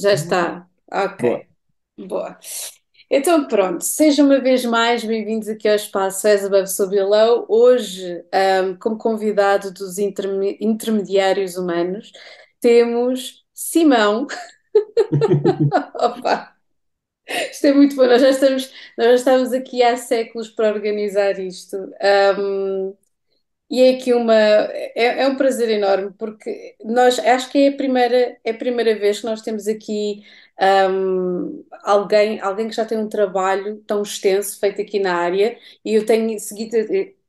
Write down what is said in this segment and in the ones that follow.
Já está. Ok. Boa. Então pronto, sejam uma vez mais bem-vindos aqui ao espaço As Above So Below. Hoje, um, como convidado dos interme intermediários humanos, temos Simão. Opa! Isto é muito bom, nós já estamos, nós já estamos aqui há séculos para organizar isto. Um, e é aqui uma é, é, um prazer enorme porque nós acho que é a primeira é a primeira vez que nós temos aqui um, alguém alguém que já tem um trabalho tão extenso feito aqui na área e eu tenho seguido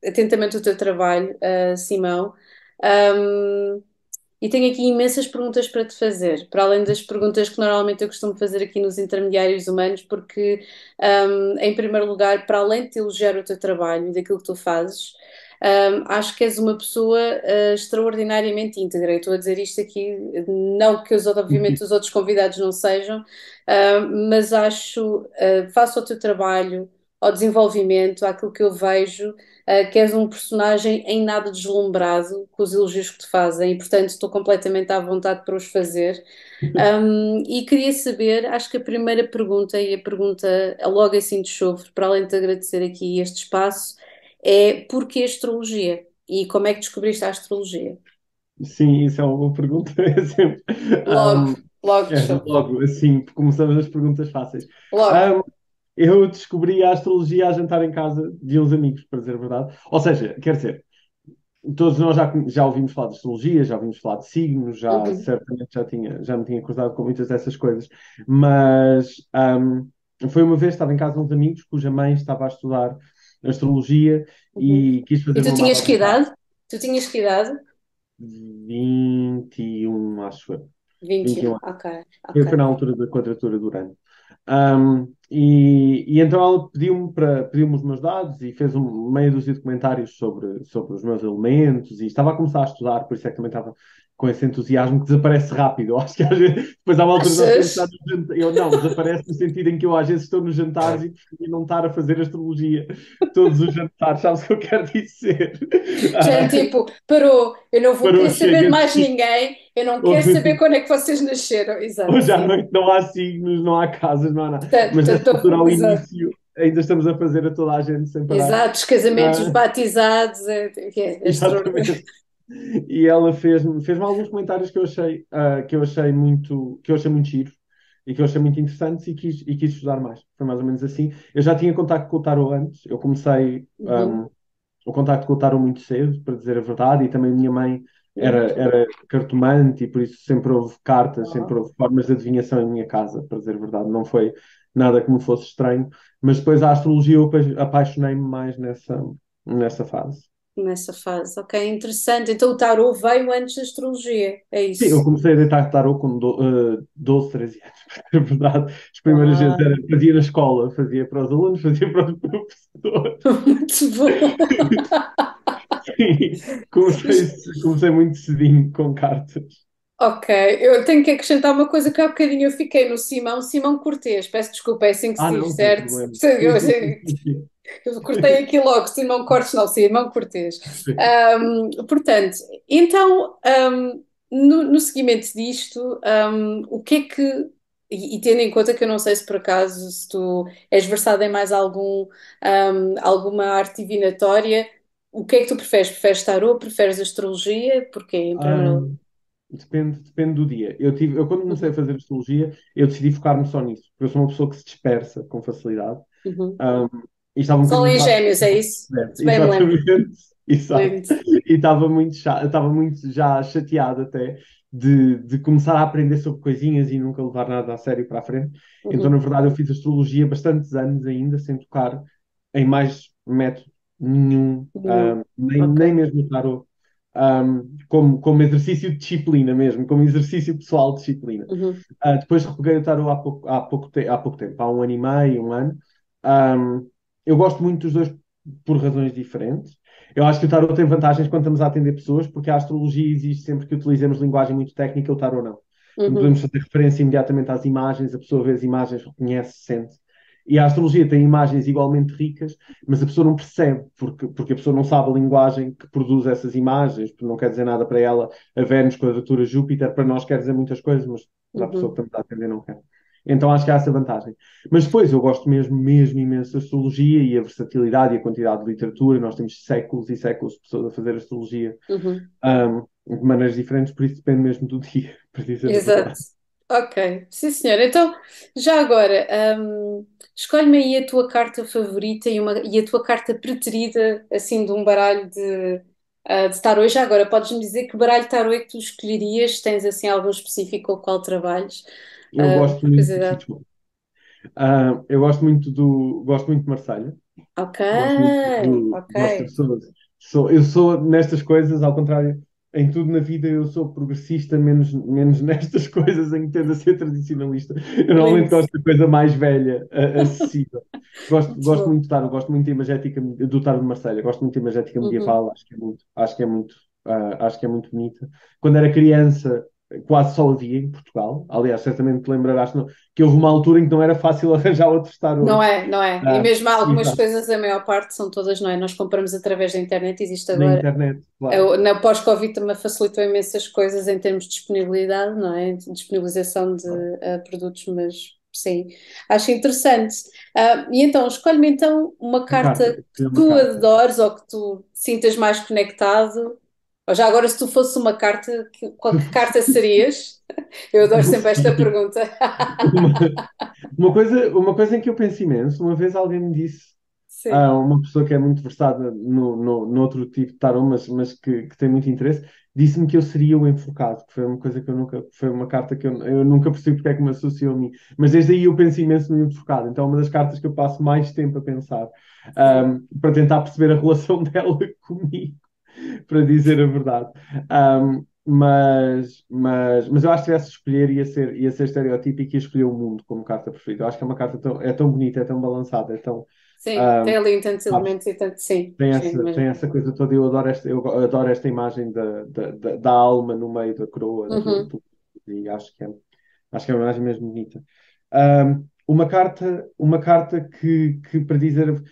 atentamente o teu trabalho, uh, Simão. Um, e tenho aqui imensas perguntas para te fazer, para além das perguntas que normalmente eu costumo fazer aqui nos intermediários humanos, porque, um, em primeiro lugar, para além de te elogiar o teu trabalho e daquilo que tu fazes, um, acho que és uma pessoa uh, extraordinariamente íntegra. E estou a dizer isto aqui, não que os, obviamente os outros convidados não sejam, uh, mas acho, uh, faço o teu trabalho, ao desenvolvimento, àquilo que eu vejo, uh, que és um personagem em nada deslumbrado com os elogios que te fazem e, portanto, estou completamente à vontade para os fazer. Um, e queria saber, acho que a primeira pergunta, e a pergunta logo assim de chofre, para além de agradecer aqui este espaço, é porquê astrologia e como é que descobriste a astrologia? Sim, isso é uma boa pergunta. É logo, um, logo, é, logo, assim, começamos as perguntas fáceis. Logo. Um, eu descobri a astrologia a jantar em casa de uns amigos, para dizer a verdade. Ou seja, quer dizer, todos nós já, já ouvimos falar de astrologia, já ouvimos falar de signos, já uhum. certamente já, tinha, já me tinha cruzado com muitas dessas coisas, mas um, foi uma vez, estava em casa de uns amigos cuja mãe estava a estudar astrologia uhum. e quis fazer. E tu tinhas que idade? Tu tinhas que idade? 21, acho eu. 21, 21. ok. okay. Foi na altura da quadratura do Urano. Um, e, e, então ela pediu-me para pediu os meus dados e fez um, meia dúzia de comentários sobre, sobre os meus elementos e estava a começar a estudar, por isso é que também estava com esse entusiasmo que desaparece rápido. Eu acho que às vezes, depois há uma altura no eu não, desaparece no sentido em que eu às vezes estou nos jantares e prefiro não estar a fazer astrologia todos os jantares, sabes o que eu quero dizer? Já é tipo, parou, eu não vou parou, querer saber de mais ninguém, eu não quero saber quando é que vocês nasceram. Exato. Hoje à noite não há signos, não há casas, não há nada. Tanto, Mas nesta altura ao início ainda estamos a fazer a toda a gente sem parar. Exato, os casamentos ah. batizados, é, é, é e ela fez-me fez alguns comentários que eu achei uh, que eu achei muito que eu achei muito giro e que eu achei muito interessantes e quis, e quis estudar mais. Foi mais ou menos assim. Eu já tinha contacto com o Tarot antes, eu comecei uhum. um, o contacto com o Tarot muito cedo, para dizer a verdade, e também a minha mãe era, era cartomante e por isso sempre houve cartas, sempre houve formas de adivinhação em minha casa, para dizer a verdade. Não foi nada que me fosse estranho, mas depois a astrologia eu apaixonei-me mais nessa, nessa fase nessa fase. Ok, interessante. Então o tarot veio antes da astrologia, é isso? Sim, eu comecei a deitar tarot com do, uh, 12, 13 anos, é verdade. As primeiras ah. vezes era, fazia na escola, fazia para os alunos, fazia para os professores. Muito bom! Sim, comecei, comecei muito cedinho com cartas. Ok, eu tenho que acrescentar uma coisa que há bocadinho eu fiquei no Simão, Simão Cortês, peço desculpa, é assim que se ah, diz, não, certo? Eu, eu, eu cortei aqui logo, Simão Cortes, não, Simão Cortês. Um, portanto, então, um, no, no seguimento disto, um, o que é que e, e, tendo em conta que eu não sei se por acaso se tu és versado em mais algum, um, alguma arte divinatória, o que é que tu preferes? Preferes tarot? Preferes astrologia? Porquê? Um, depende, depende do dia. Eu, tive, eu quando comecei a fazer astrologia, eu decidi focar-me só nisso, porque eu sou uma pessoa que se dispersa com facilidade. Uhum. Um, e estava um em gêmeos, é isso? Bem exatamente. Exato. E estava muito, estava muito já chateado até de, de começar a aprender sobre coisinhas e nunca levar nada a sério para a frente. Uhum. Então, na verdade, eu fiz astrologia bastantes anos ainda, sem tocar em mais método nenhum, um, nem, okay. nem mesmo o tarot. Um, como, como exercício de disciplina mesmo, como exercício pessoal de disciplina. Uhum. Uh, depois repeguei o tarot há pouco, há, pouco te, há pouco tempo, há um ano e meio, um ano. Um, eu gosto muito dos dois por razões diferentes. Eu acho que o tarot tem vantagens quando estamos a atender pessoas, porque a astrologia exige sempre que utilizemos linguagem muito técnica, o tarot não. Uhum. Podemos fazer referência imediatamente às imagens, a pessoa vê as imagens, reconhece, sente. E a astrologia tem imagens igualmente ricas, mas a pessoa não percebe, porque, porque a pessoa não sabe a linguagem que produz essas imagens, porque não quer dizer nada para ela. A Vênus, quadratura Júpiter, para nós quer dizer muitas coisas, mas para a pessoa que está a atender não quer. Então acho que há essa vantagem. Mas depois eu gosto mesmo, mesmo imenso da astrologia e a versatilidade e a quantidade de literatura. Nós temos séculos e séculos de pessoas a fazer astrologia Uhum. um, de maneiras diferentes, por isso depende mesmo do dia, a Exato. Ok, sim senhor. Então, já agora, hum, escolhe-me aí a tua carta favorita e, uma, e a tua carta preferida, assim, de um baralho de, ah, de tarô. Já agora, podes-me dizer que baralho de tarô é que tu escolherias? Tens, assim, algum específico com o qual trabalhas? Eu Ah, gosto por muito de curiosidade. futebol. Ah, eu gosto muito do, gosto muito de Marselha. Ok, Gosto muito do, ok. gosto de pessoas. Sou, eu sou nestas coisas, ao contrário, em tudo na vida eu sou progressista, menos, menos nestas coisas em que tendo a ser tradicionalista. Eu normalmente gosto da coisa mais velha, acessível. Gosto, Muito gosto bom. muito do tarot, gosto muito da imagética do tarot de Marselha, gosto muito da imagética Uhum. medieval, acho que é muito, acho que é muito, ah, acho que é muito bonita. Quando era criança, quase só havia em Portugal. Aliás, certamente te lembrarás que houve uma altura em que não era fácil arranjar outros tarots. Não é, não é. E Ah, mesmo há algumas exato. coisas, a maior parte são todas, não é? Nós compramos através da internet, existe Na agora. internet, claro. Eu, na pós-Covid também facilitou imensas coisas em termos de disponibilidade, não é? De disponibilização de ah, produtos, mas sim, acho interessante. Ah, e então, escolhe-me então uma Uma carta carta, que tu carta. adores ou que tu sintas mais conectado. Ou já agora, se tu fosse uma carta, que, qual que carta serias? Eu adoro sempre esta pergunta. Uma, uma coisa, uma coisa em que eu penso imenso, uma vez alguém me disse, ah, uma pessoa que é muito versada no, no, no outro tipo de tarot, mas, mas que, que tem muito interesse, disse-me que eu seria o enforcado, que foi uma coisa que eu nunca, foi uma carta que eu, eu nunca percebi porque é que me associou a mim. Mas desde aí eu penso imenso no enforcado, então é uma das cartas que eu passo mais tempo a pensar, ah, para tentar perceber a relação dela comigo, para dizer a verdade. Ah, mas, mas, mas eu acho que se tivesse de escolher ia ser, ia ser estereotípico e ia escolher o mundo como carta preferida. Eu acho que é uma carta tão, é tão bonita, é tão balançada, é tão, Sim, ah, tem ali tantos sabes, elementos e tanto. Sim, tem sim, essa, tem essa coisa toda. Eu adoro esta, eu adoro esta imagem da, da, da, da alma no meio da coroa Uhum. do- e acho que é, acho que é uma imagem mesmo bonita. Ah, uma carta, uma carta que, que para dizer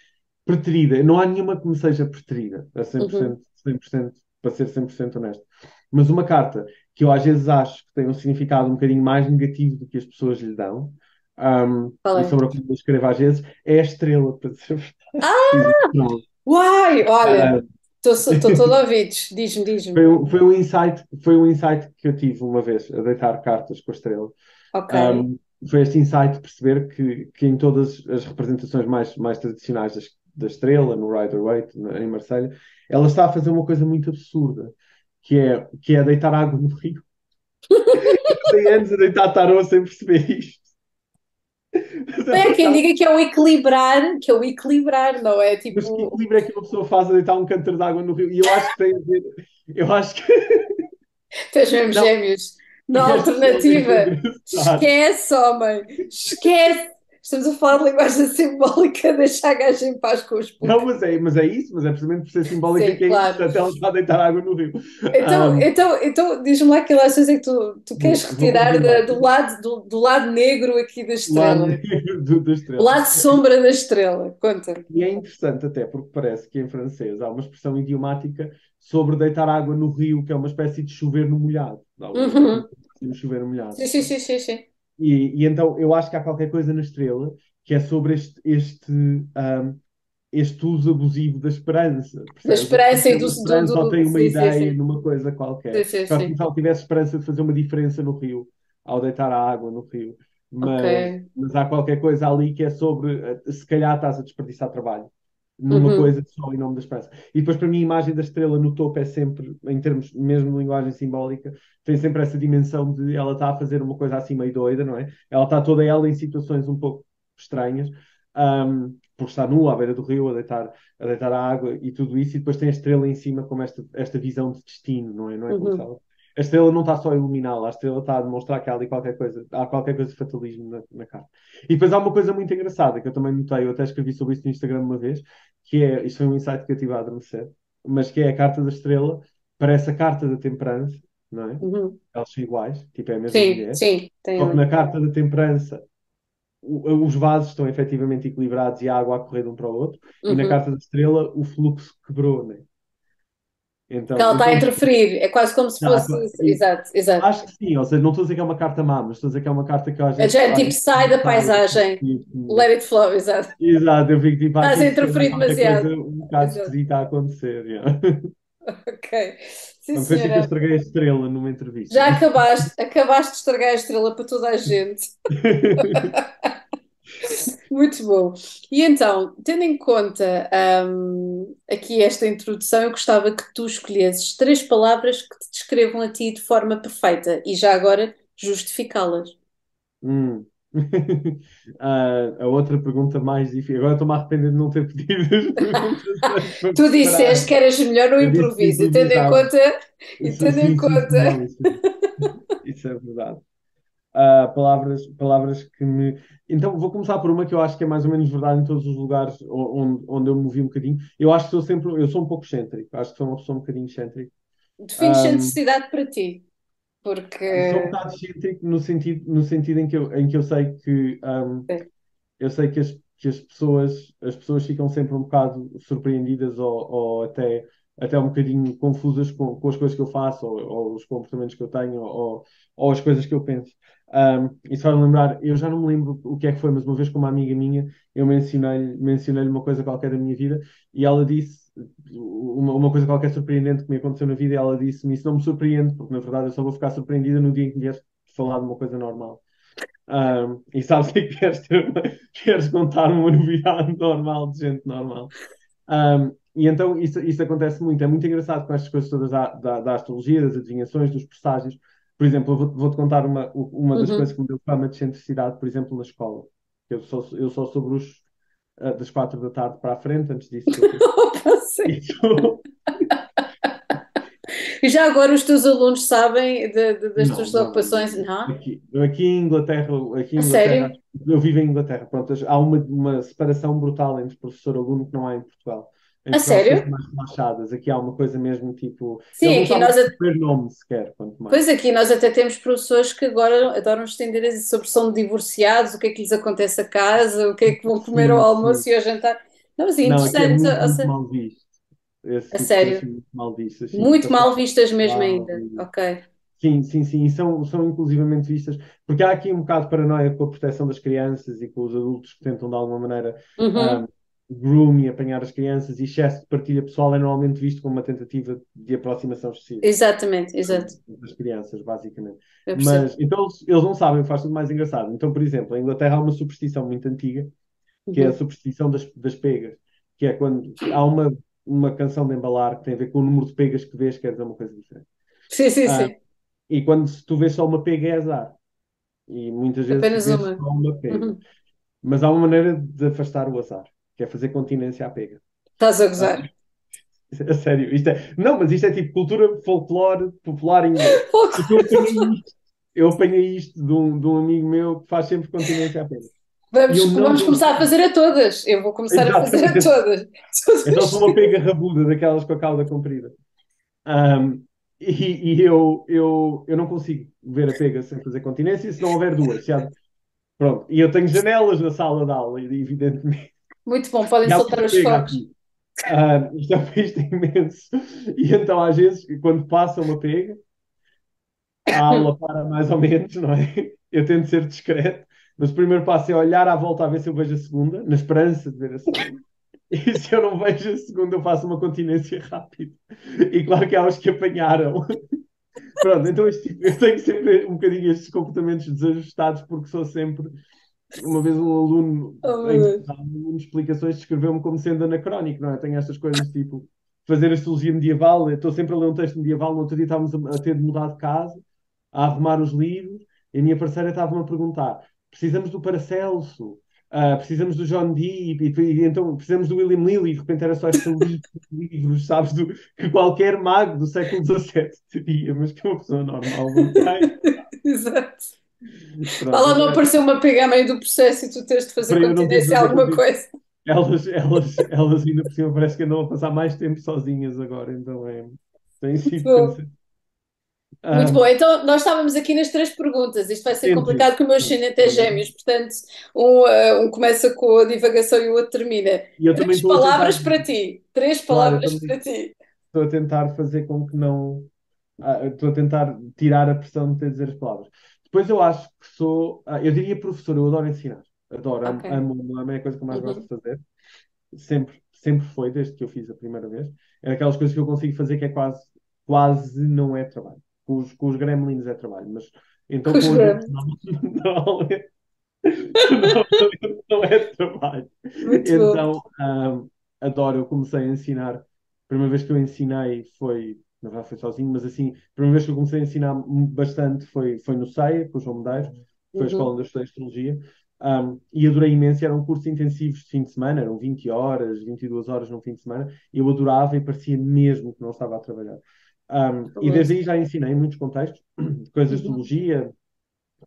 preterida, não há nenhuma que me seja preterida, a 100%, Uhum. 100%, para ser 100% honesto. Mas uma carta que eu às vezes acho que tem um significado um bocadinho mais negativo do que as pessoas lhe dão, um, e é? sobre o que eu escrevo às vezes, é a estrela, para verdade. Ah! Uai! Olha, Ah, estou todo ouvidos. Diz-me, diz-me. foi, um- foi um insight, foi um insight que eu tive uma vez a deitar cartas com a estrela. Ok. Um, foi este insight de perceber que, que em todas as representações mais, mais tradicionais das- da estrela, no Rider-Waite, na- em Marselha, ela está a fazer uma coisa muito absurda, que é, que é deitar água no rio. Tem anos a deitar tarô sem perceber isto. Ela quem diga que é o equilibrar, que é o equilibrar, não é? Mas que Tipo, equilíbrio é que uma pessoa faz a deitar um cântaro de água no rio? E eu acho que tem a ver. Eu acho que. tens mesmo gêmeos. Na é alternativa, esquece, homem, esquece. Estamos a falar de linguagem simbólica, deixa a gaja em paz com os Não, putos. mas é, mas é isso, mas é precisamente por ser simbólica Sim, que é claro. importante ela está a deitar água no rio. Então, Um, então, então diz-me lá que ações é que tu, tu queres retirar da- do lado, do, do lado negro aqui da lado estrela, negro do- da estrela. lado sombra da estrela. Conta. E é interessante até, porque parece que em francês há uma expressão idiomática sobre deitar água no rio, que é uma espécie de chover no molhado. Uhum. um chover no molhado. Sim, sim, sim, sim, sim. E, e então eu acho que há qualquer coisa na estrela que é sobre este, este, um, este uso abusivo da esperança. Da esperança e do, do, esperança ou do, tem uma sim, ideia sim. numa coisa qualquer. Sim, sim, sim. se ela tivesse esperança de fazer uma diferença no rio, ao deitar a água no rio. Mas, Ok. mas há qualquer coisa ali que é sobre, eh, se calhar estás a desperdiçar trabalho numa Uhum. coisa só em nome da esperança. E depois, para mim, a imagem da estrela no topo é sempre, em termos mesmo de linguagem simbólica, tem sempre essa dimensão de ela está a fazer uma coisa assim meio doida, não é? Ela está toda ela em situações um pouco estranhas, um, porque está nua à beira do rio a deitar, a deitar a água e tudo isso, e depois tem a estrela em cima como esta, esta visão de destino, não é? Não é como Uhum. A estrela não está só a iluminá-la, a estrela está a demonstrar que há ali qualquer coisa, há qualquer coisa de fatalismo na, na carta. E depois há uma coisa muito engraçada que eu também notei, eu até escrevi sobre isso no Instagram uma vez, que é, isto foi um insight que eu tive a adormecer, mas que é a carta da estrela, parece a carta da temperança, não é? Uhum. Elas são iguais, tipo é a mesma Sim, mulher, sim, tem só que ali. na carta da temperança os vasos estão efetivamente equilibrados e a água a correr de um para o outro, uhum. e na uhum. carta da estrela o fluxo quebrou, né? Então, ela está então, a interferir, é quase como se fosse. Não, exato, exato. Acho que sim, ou seja, não estou a dizer que é uma carta má, mas estou a dizer que é uma carta que eu acho. Já é tipo, sai da paisagem, tipo, let it flow, exato. Exato, eu fico tipo. Estás a interferir demasiado. Coisa um bocado esquisita a acontecer, yeah. Ok. Sim, não pensei que eu estraguei a estrela numa entrevista. Já acabaste, acabaste de estragar a estrela para toda a gente. Muito bom. E então, tendo em conta um, aqui esta introdução, eu gostava que tu escolhesses três palavras que te descrevam a ti de forma perfeita e já agora justificá-las. Hum. uh, a outra pergunta mais difícil. Agora estou-me a arrepender de não ter pedido as Tu disseste que eras melhor no improviso, tendo em conta. E tendo em conta. Isso é verdade uh, palavras, palavras que me. Então vou começar por uma que eu acho que é mais ou menos verdade em todos os lugares onde, onde eu me movi um bocadinho. Eu acho que sou sempre, eu sou um pouco excêntrico, acho que sou uma pessoa um bocadinho excêntrica. Defines um, necessidade para ti. Porque... Sou um bocado excêntrico no sentido, no sentido em, que eu, em que eu sei que um, eu sei que as, que as pessoas as pessoas ficam sempre um bocado surpreendidas ou, ou até até um bocadinho confusas com, com as coisas que eu faço ou, ou os comportamentos que eu tenho ou, ou as coisas que eu penso. Um, isso vai-me lembrar, eu já não me lembro o que é que foi, mas uma vez com uma amiga minha, eu mencionei-lhe mencionei uma coisa qualquer da minha vida e ela disse uma, uma coisa qualquer surpreendente que me aconteceu na vida e ela disse-me, isso não me surpreende, porque na verdade eu só vou ficar surpreendida no dia em que vieres falar de uma coisa normal. Um, e sabes que queres, ter queres contar uma novidade normal de gente normal. Um, e então isso, isso acontece muito. É muito engraçado com estas coisas todas da, da, da astrologia, das adivinhações, dos presságios, por exemplo, eu vou-te vou contar uma, uma das uhum. coisas que me deu fama de excentricidade, por exemplo, na escola. Eu só, eu só sou bruxo uh, das quatro da tarde para a frente, antes disso. Eu... e já agora os teus alunos sabem de, de, das não, tuas não, ocupações? Não? Aqui, aqui em Inglaterra, aqui em Inglaterra eu vivo em Inglaterra, pronto, há uma, uma separação brutal entre professor-aluno que não há em Portugal a sério? mais relaxadas. Aqui há uma coisa mesmo tipo. Sim, aqui nós. A... nome sequer, Pois aqui nós até temos professores que agora adoram estender sobre são divorciados, o que é que lhes acontece a casa, o que é que vão comer sim, ao almoço sim. e ao jantar. Não, mas é interessante. Não, é muito, muito mal visto. Esse a tipo sério? Muito mal vistas. Sim, muito mal vistas mesmo ainda. Ok. Sim, sim, sim, e são, são inclusivamente vistas, porque há aqui um bocado de paranoia com a proteção das crianças e com os adultos que tentam de alguma maneira uhum. um, groom e apanhar as crianças e excesso de partilha pessoal é normalmente visto como uma tentativa de aproximação excessiva. Exatamente, exato. Das crianças, basicamente. Mas, então eles não sabem, faz tudo mais engraçado. Então, por exemplo, em Inglaterra há uma superstição muito antiga, que uhum. é a uhum. superstição das, das pegas, que é quando há uma, uma canção de embalar que tem a ver com o número de pegas que vês, quer dizer uma coisa diferente. Sim, sim, ah, sim. E quando tu vês só uma pega é azar. E muitas vezes Apenas uma. só uma pega. Uhum. Mas há uma maneira de afastar o azar que é fazer continência à pega. Estás a gozar? A sério, isto é... Não, mas isto é tipo cultura folclore popular inglês. eu apanhei isto, eu apanhei isto de um, de um amigo meu que faz sempre continência à pega. Vamos, vamos começar a fazer a todas. Eu vou começar Exatamente. a fazer a todas. Então sou uma pega rabuda, daquelas com a cauda comprida. Um, e, e eu, eu, eu não consigo ver a pega sem fazer continência se não houver duas. Já... Pronto. E eu tenho janelas na sala de aula, evidentemente. Muito bom, podem soltar os fogos. Uh, isto é um peixe imenso. E então, às vezes, quando passa uma pega, a aula para mais ou menos, não é? Eu tento ser discreto, mas o primeiro passo é olhar à volta a ver se eu vejo a segunda, na esperança de ver a segunda. E se eu não vejo a segunda, eu faço uma continência rápida. E claro que há os que apanharam. Pronto, então este, eu tenho sempre um bocadinho estes comportamentos desajustados porque sou sempre uma vez um aluno oh, em de explicações descreveu-me como sendo anacrónico, não é? Tenho estas coisas tipo fazer astrologia medieval, estou sempre a ler um texto medieval, no outro dia estávamos a, a ter de mudar de casa, a arrumar os livros, e a minha parceira estava-me a perguntar: precisamos do Paracelso, uh, precisamos do John Dee, e, e, e, então precisamos do William Lilly, e de repente era só estes livros, sabes, do, que qualquer mago do século XVII teria, mas que uma pessoa normal não tem. Exato. Pronto, lá não apareceu uma pega a meio do processo e tu tens de fazer continência alguma coisa. Elas, elas, elas ainda por cima parece que andam a passar mais tempo sozinhas agora, então é. Tem sido Muito bom, então nós estávamos aqui nas três perguntas. Isto vai ser Entendi. complicado porque o meu ascendente é gêmeos, portanto, um, uh, um começa com a divagação e o outro termina. Três a palavras tentar, para ti. Três claro, palavras também para ti. estou a tentar fazer com que não. ah, Estou a tentar tirar a pressão de ter dizer as palavras. Depois eu acho que sou. ah, Eu diria professor, eu adoro ensinar. Adoro, amo, Ok. amo, amo, é a coisa que eu mais gosto Uhum. de fazer. Sempre, sempre foi, desde que eu fiz a primeira vez. É daquelas coisas que eu consigo fazer que é quase, quase não é trabalho. Com os, com os gremlins é trabalho, mas então Com os com os gremlins. não, não, é, não, é trabalho. Muito. Então, ahm, adoro, eu comecei a ensinar. A primeira vez que eu ensinei foi, na verdade foi sozinho, mas assim, a primeira vez que eu comecei a ensinar bastante foi, foi no CEIA, com o João Medeiros, foi a escola Uhum. onde eu estudei Astrologia. Um, e adorei imenso, eram cursos intensivos de fim de semana, eram 20 horas, 22 horas no fim de semana, eu adorava e parecia mesmo que não estava a trabalhar. Um, e desde aí já ensinei em muitos contextos, coisas de Uhum. astrologia,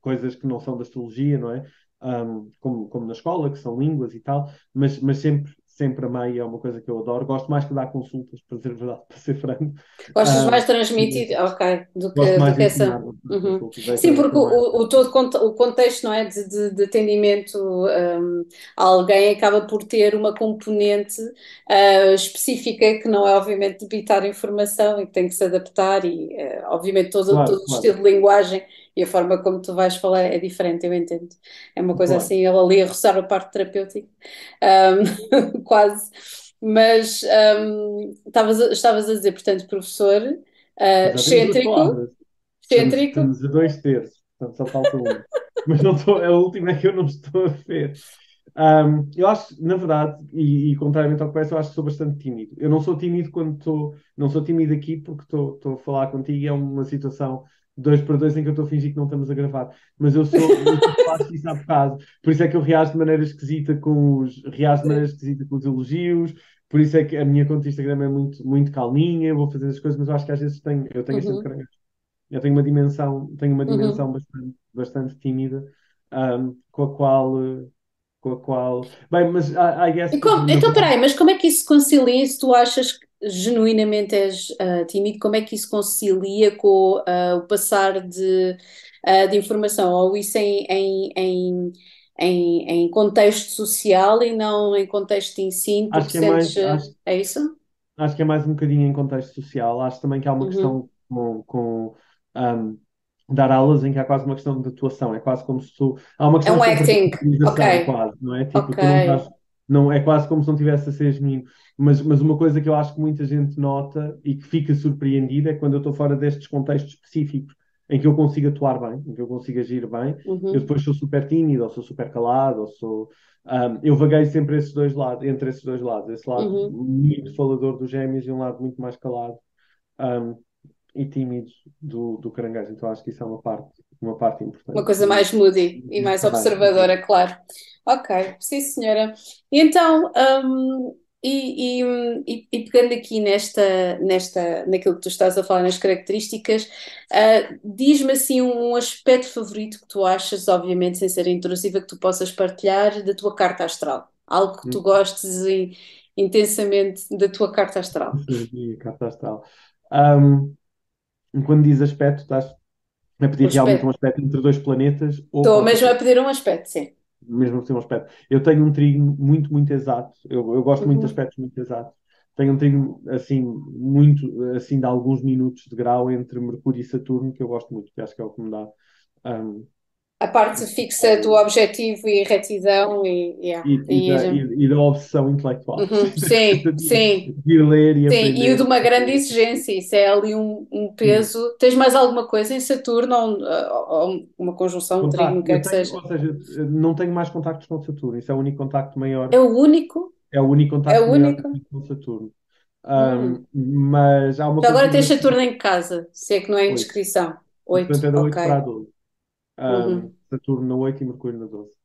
coisas que não são da astrologia, não é? Um, como, como na escola, que são línguas e tal, mas, mas sempre, sempre amei, é uma coisa que eu adoro. Gosto mais que dar consultas, para dizer a verdade, para ser franco. Gostas mais Um, de transmitir, ok, do que, do mais que essa. Uhum. é, Sim, é porque mais o, o, todo o contexto, não é, de, de, de atendimento um, a alguém acaba por ter uma componente uh, específica que não é, obviamente, debitar informação e que tem que se adaptar e, uh, obviamente, todo, todo Claro, o claro, estilo de linguagem e a forma como tu vais falar é diferente, eu entendo. É uma coisa assim, ele ali a roçar a parte terapêutica, um, quase. Mas um, estavas, a- estavas a dizer, portanto, professor, uh, excêntrico, excêntrico, estamos a dois terços, portanto só falta uma. Mas não estou, a última é que eu não estou a ver. Um, eu acho, na verdade, e, e contrariamente ao que parece, eu acho que sou bastante tímido. Eu não sou tímido quando estou, não sou tímido aqui porque estou a falar contigo e é uma situação dois para dois em que eu estou a fingir que não estamos a gravar. Mas eu sou, eu faço isso há bocado. Por isso é que eu reajo de maneira esquisita com os, reajo de maneira esquisita com os elogios. Por isso é que a minha conta de Instagram é muito, muito calminha, eu vou fazer as coisas, mas eu acho que às vezes tenho, eu tenho este uhum, caranguejo. Eu tenho uma dimensão, tenho uma uhum. dimensão bastante, bastante tímida, um, com a qual, com a qual. Bem, mas I, I guess como- então, peraí, mas como é que isso se concilia, se tu achas que genuinamente és ah, tímido, como é que isso concilia com ah, o passar de, ah, de informação, ou isso em, em, em, em, em contexto social e não em contexto de ensino, acho que é mais, sentes, ah, acho, é isso? acho que é mais um bocadinho em contexto social. Acho também que há uma Uhum. questão com, com um, dar aulas em que há quase uma questão de atuação. É quase como se tu. Há uma É questão um de acting, ok, quase, não é? Tipo, ok, tu não estás. Não, é quase como se não estivesse a ser genuíno. Mas, mas uma coisa que eu acho que muita gente nota e que fica surpreendida é quando eu estou fora destes contextos específicos em que eu consigo atuar bem, em que eu consigo agir bem. Eu uhum, depois sou super tímido, ou sou super calado, ou sou. um, eu vaguei sempre esses dois lados, entre esses dois lados. Esse lado uhum. muito falador dos gêmeos e um lado muito mais calado. um, e tímido do, do caranguejo. Então acho que isso é uma parte, uma parte Uma importante coisa do, mais moody e mais observadora, claro. Ok, sim, senhora. E então, hum, e, e, hum, e- e pegando aqui nesta, nesta, naquilo que tu estás a falar, nas características, ah, diz-me assim um aspecto favorito que tu achas, obviamente sem ser intrusiva, que tu possas partilhar da tua carta astral. Algo que tu gostes in- intensamente da tua carta astral. E carta astral. Um, quando diz aspecto, estás a pedir realmente um aspecto. entre dois planetas ou Estou mesmo a pedir um aspecto, sim. Mesmo assim, um aspecto. Eu tenho um trigo muito, muito exato. Eu, eu gosto muito de Uhum. aspectos muito exatos. Tenho um trigo, assim, muito, assim, de alguns minutos de grau entre Mercúrio e Saturno, que eu gosto muito, que acho que é o que me dá. um, A parte fixa do objetivo e retidão e, yeah, e, e, da, e, da obsessão intelectual. Uhum, sim, sim, de ler e sim. E o de aprender. uma grande exigência, isso é ali um, um peso. Tens mais alguma coisa em Saturno ou, ou- uma conjunção, não Contacto. quer Eu que tenho, seja? ou seja, não tenho mais contactos com Saturno. Isso é o único contacto É maior, o único? é o único É o contacto maior que eu único? com Saturno. Hum. Um, mas há uma Já agora tens Saturno em casa, se é que não é 8. indiscrição. Portanto, Oito, é da 8 para a ok. 12. Um, Uhum, Saturno na 8 e Mercúrio na 12.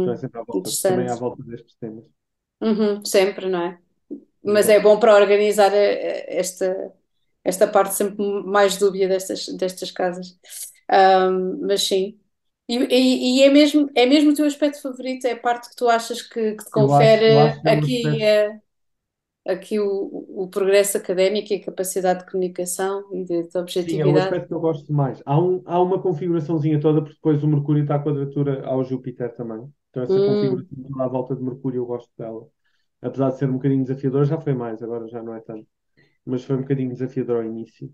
Então é uhum. sempre à volta, também à volta destes temas. Uhum, sempre, não é? Mas é Exato. bom para organizar eh, esta, esta parte sempre mais dúbia destas, destas casas. Ahm, mas sim. E, e- e é mesmo, é mesmo o teu aspecto favorito? É a parte que tu achas que, que te acho, confere acho é um aqui? o, o progresso académico e a capacidade de comunicação e de, de Sim, é o objetividade. aspecto que eu gosto mais. Há, um, há uma configuraçãozinha toda, porque depois o Mercúrio está à quadratura ao Júpiter também. Então essa Hum, configuração toda à volta de Mercúrio eu gosto dela. Apesar de ser um bocadinho desafiador, já foi mais, agora já não é tanto. Mas foi um bocadinho desafiador ao início.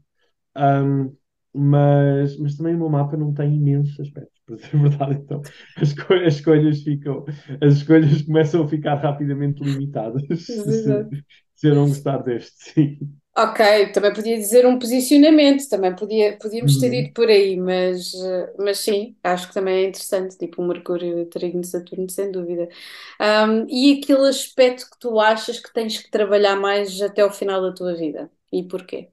Ahm, mas, mas também o meu mapa não tem imensos aspectos, para dizer a verdade. Então as, esco- as escolhas ficam, as escolhas começam a ficar rapidamente limitadas se, exato. se eu não gostar deste, sim. Ok, também podia dizer um posicionamento, também podia, podíamos ter ido Uhum. por aí, mas, mas sim, acho que também é interessante, tipo o Mercúrio, Trigo, Saturno, sem dúvida. Ahm, e aquele aspecto que tu achas que tens que trabalhar mais até o final da tua vida? E porquê?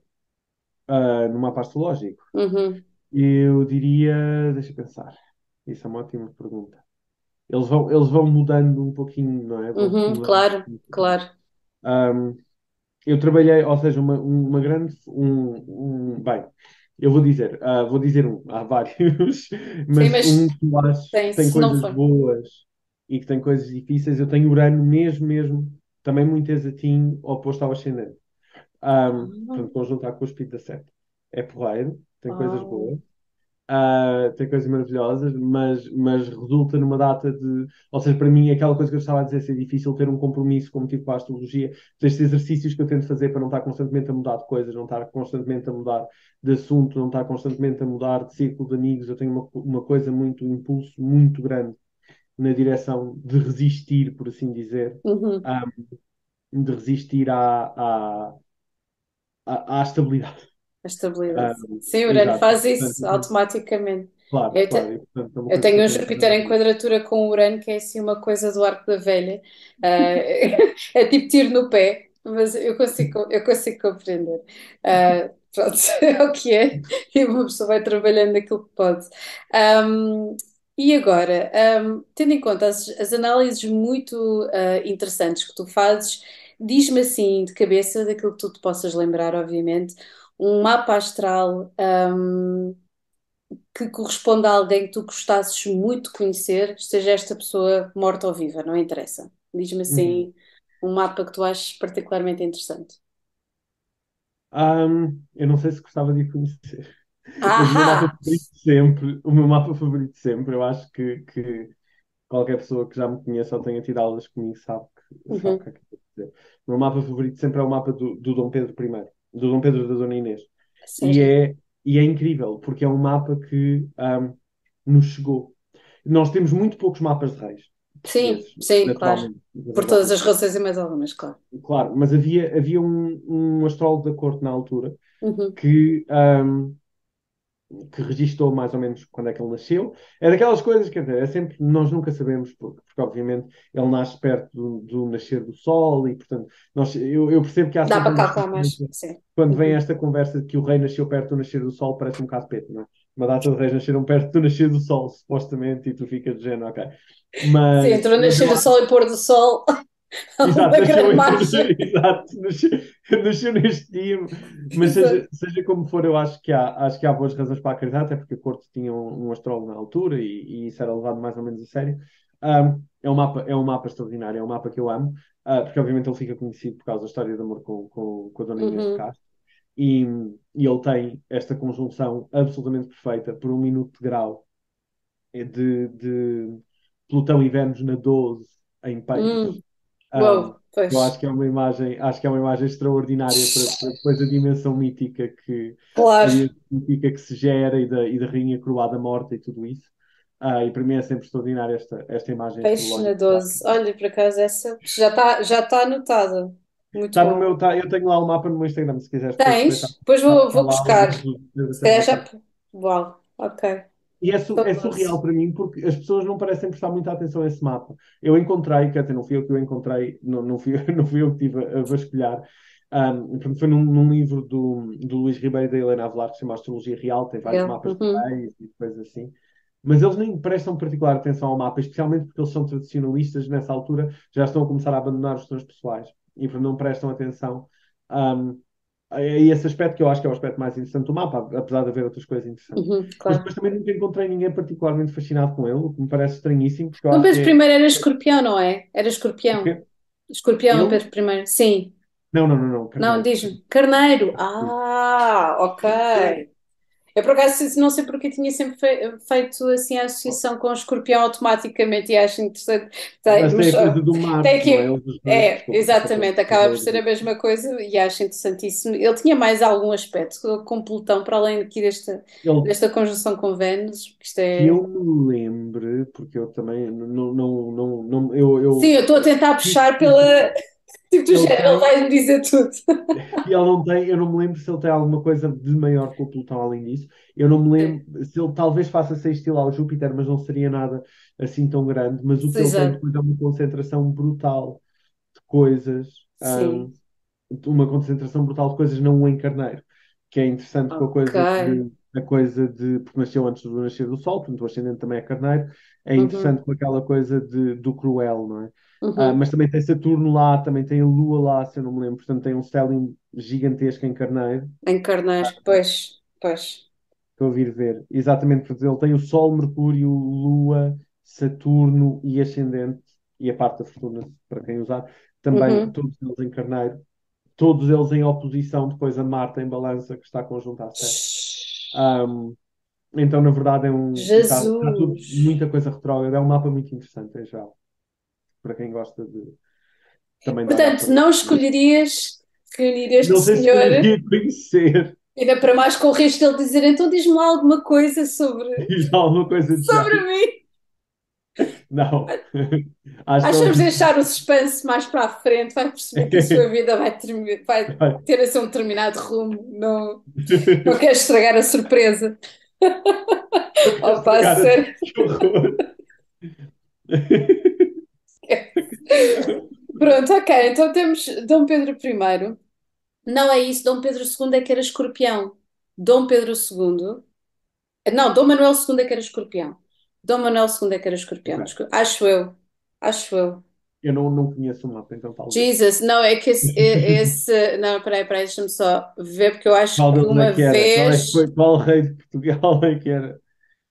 Ah, no mapa astrológico. Uhum, Eu diria, deixa eu pensar. Isso é uma ótima pergunta. Eles vão, eles vão mudando um pouquinho, não é? Uhum, claro, claro. Um, eu trabalhei, ou seja, uma, uma grande, um, um- bem, eu vou dizer, ah, vou dizer um, há vários, Sim, mas mas um que eu acho tem, que tem coisas boas e que tem coisas difíceis. Eu tenho Urano mesmo, mesmo, também muito exatinho, oposto ao ascendente. Um, Ah, portanto, conjuntar com o espírito da sete. É porreiro, tem coisas uau. boas. Ah, tem coisas maravilhosas, mas, mas resulta numa data de. Ou seja, para mim, aquela coisa que eu estava a dizer, ser difícil ter um compromisso como tive com a astrologia, destes exercícios que eu tento fazer para não estar constantemente a mudar de coisas, não estar constantemente a mudar de assunto, não estar constantemente a mudar de círculo de amigos. Eu tenho uma, uma coisa muito, um impulso muito grande na direção de resistir, por assim dizer, Uhum. ah, de resistir à, à, à, à estabilidade. A Ah, estabilidade. Sim, o Urano faz isso Portanto, automaticamente. claro, Eu, claro. te- portanto, é eu tenho um tento Júpiter em quadratura com o Urano, que é assim uma coisa do arco da velha. Ah, é tipo tiro no pé, mas eu consigo, eu consigo compreender. Ah, pronto, é o que é, e uma pessoa vai trabalhando naquilo que pode. Ahm, e agora, ahm, tendo em conta as, as análises muito ah, interessantes que tu fazes, diz-me assim, de cabeça, daquilo que tu te possas lembrar, obviamente, um mapa astral. ahm, que corresponde a alguém que tu gostasses muito de conhecer, seja esta pessoa morta ou viva, não interessa. Diz-me Uhum. assim um mapa que tu achas particularmente interessante. Ahm, eu não sei se gostava de conhecer, mas o meu mapa favorito sempre, o meu mapa favorito sempre, eu acho que, que qualquer pessoa que já me conheça ou tenha tido aulas comigo sabe Uhum. é. O meu mapa favorito sempre é o mapa do, do Dom Pedro I, do Dom Pedro da Dona Inês. E é, e é incrível, porque é um mapa que ahm, nos chegou. Nós temos muito poucos mapas de reis Sim, sim, claro. Por todas as razões e mais algumas, claro. Claro, mas havia, havia um, um astrólogo da corte na altura Uhum. que, ahm, que registou mais ou menos quando é que ele nasceu. É daquelas coisas, quer dizer, é sempre, nós nunca sabemos, porque, porque obviamente ele nasce perto do, do nascer do sol e, portanto, nós, eu, eu percebo que há Dá para calcular mais, sim. quando vem Uhum. esta conversa de que o rei nasceu perto do nascer do sol, parece um bocado peto, não é? Uma data de reis nasceram perto do nascer do sol, supostamente, e tu ficas de género, ok. Sim, Mas, entre o nascer do sol e pôr do sol, Exato, nasceu, exato, nasceu, neste dia, mas seja, seja como for, eu acho que há, acho que há boas razões para acreditar, até porque a corte tinha um, um astrólogo na altura e, e isso era levado mais ou menos a sério. Um, é um mapa, é um mapa extraordinário, é um mapa que eu amo, uh, porque obviamente ele fica conhecido por causa da história de amor com, com, com a Dona Inês de Uhum. Castro, e, e ele tem esta conjunção absolutamente perfeita por um minuto de grau de, de Plutão e Vênus na 12 em Hum. peixes. Um, Uou, eu acho pois. que é uma imagem, acho que é uma imagem extraordinária para, para depois a dimensão mítica que Claro. mítica que se gera e da, e da rainha coroada morta e tudo isso. Ah, e para mim é sempre extraordinária esta, esta imagem Peixe na astrológica. 12. Olha, por acaso essa já está já tá anotada. Muito Está no bom. meu, tá, eu tenho lá o mapa no meu Instagram, se quiseres depois. Tens? Depois Está vou, tá vou buscar. Se calhar já. Uau, ok. E é, su- é surreal 12. para mim porque as pessoas não parecem prestar muita atenção a esse mapa. Eu encontrei, quer dizer, não fui eu que o encontrei, não, não fui, não fui eu que estive a, a vasculhar. Um, foi num, num livro do, do Luís Ribeiro e da Helena Avelar que se chama Astrologia Real, tem vários Real. mapas de Uhum, reis e coisas assim. Mas eles nem prestam particular atenção ao mapa, especialmente porque eles são tradicionalistas nessa altura, já estão a começar a abandonar os seus pessoais e não prestam atenção. um, é esse aspecto que eu acho que é o aspecto mais interessante do mapa, apesar de haver outras coisas interessantes. uhum, Mas claro. depois também nunca encontrei ninguém particularmente fascinado com ele, o que me parece estranhíssimo, eu que Pedro é I era escorpião, não é? Era o escorpião. Escorpião, Ele, Pedro I. Sim. Não, não, não, não. Não, Carneiro. diz-me. Carneiro. Ah, ok. Eu, por acaso, não sei porque tinha sempre fe- feito assim a associação com o escorpião automaticamente e acho interessante. Tem, Mas mas tem a coisa do Marte, tem é? aqui. É, desculpa, exatamente, acaba por ser a mesma coisa e acho interessantíssimo. Ele tinha mais algum aspecto com Plutão, para além aqui desta, Ele, desta conjunção com Vênus, isto é. eu me lembre, porque eu também não, não, não, não eu, eu Sim, eu estou a tentar puxar pela. Tipo, do Ele género, ele vai-me dizer tudo. E ele não tem, eu não me lembro se ele tem alguma coisa de maior que o Plutão além disso. Eu não me lembro se ele talvez faça sextil ao Júpiter, mas não seria nada assim tão grande. Mas o que ele tem depois é uma concentração brutal de coisas, Sim. hum, uma concentração brutal de coisas não em carneiro, que é interessante com a coisa de, a coisa de, porque nasceu antes do nascer do Sol, portanto o ascendente também é carneiro, é Uhum. interessante com aquela coisa de, do cruel, não é? Uhum. Ah, mas também tem Saturno lá, também tem a Lua lá, se eu não me lembro. Portanto, tem um stellium gigantesco em Carneiro. Em Carneiro, pois, pois. Estou a vir ver. Exatamente, porque ele tem o Sol, Mercúrio, Lua, Saturno e Ascendente, e a parte da fortuna, para quem usar, também Uhum. todos eles em Carneiro. Todos eles em oposição depois a Marte em Balança, que está conjunta a Sete. Então, na verdade, é um. Está, está tudo, Jesus. muita coisa retrógrada. É um mapa muito interessante, em geral. Para quem gosta de. Também Portanto, não escolherias reunir este Não sei se senhor, queria conhecer. ainda para mais com o risco de ele dizer, então diz-me alguma coisa sobre, Diz alguma coisa sobre já. mim. Não. Acho que ele- deixar o suspense mais para a frente, vai perceber que a sua vida vai, termi- vai ter assim um determinado rumo. Não, não quero estragar a surpresa. Opa, Cara, sério. Pronto, ok. Então temos Dom Pedro I. Não é isso, Dom Pedro II é que era escorpião. Dom Pedro II. Não, Dom Manuel II é que era escorpião. Dom Manuel II é que era escorpião. Acho eu. Acho eu. Eu não, não conheço o mapa, então talvez. Jesus, não, é que esse. esse não, peraí, peraí, deixa-me só ver, porque eu acho que uma é que era? Qual, é vez. que foi, qual rei de Portugal é que era?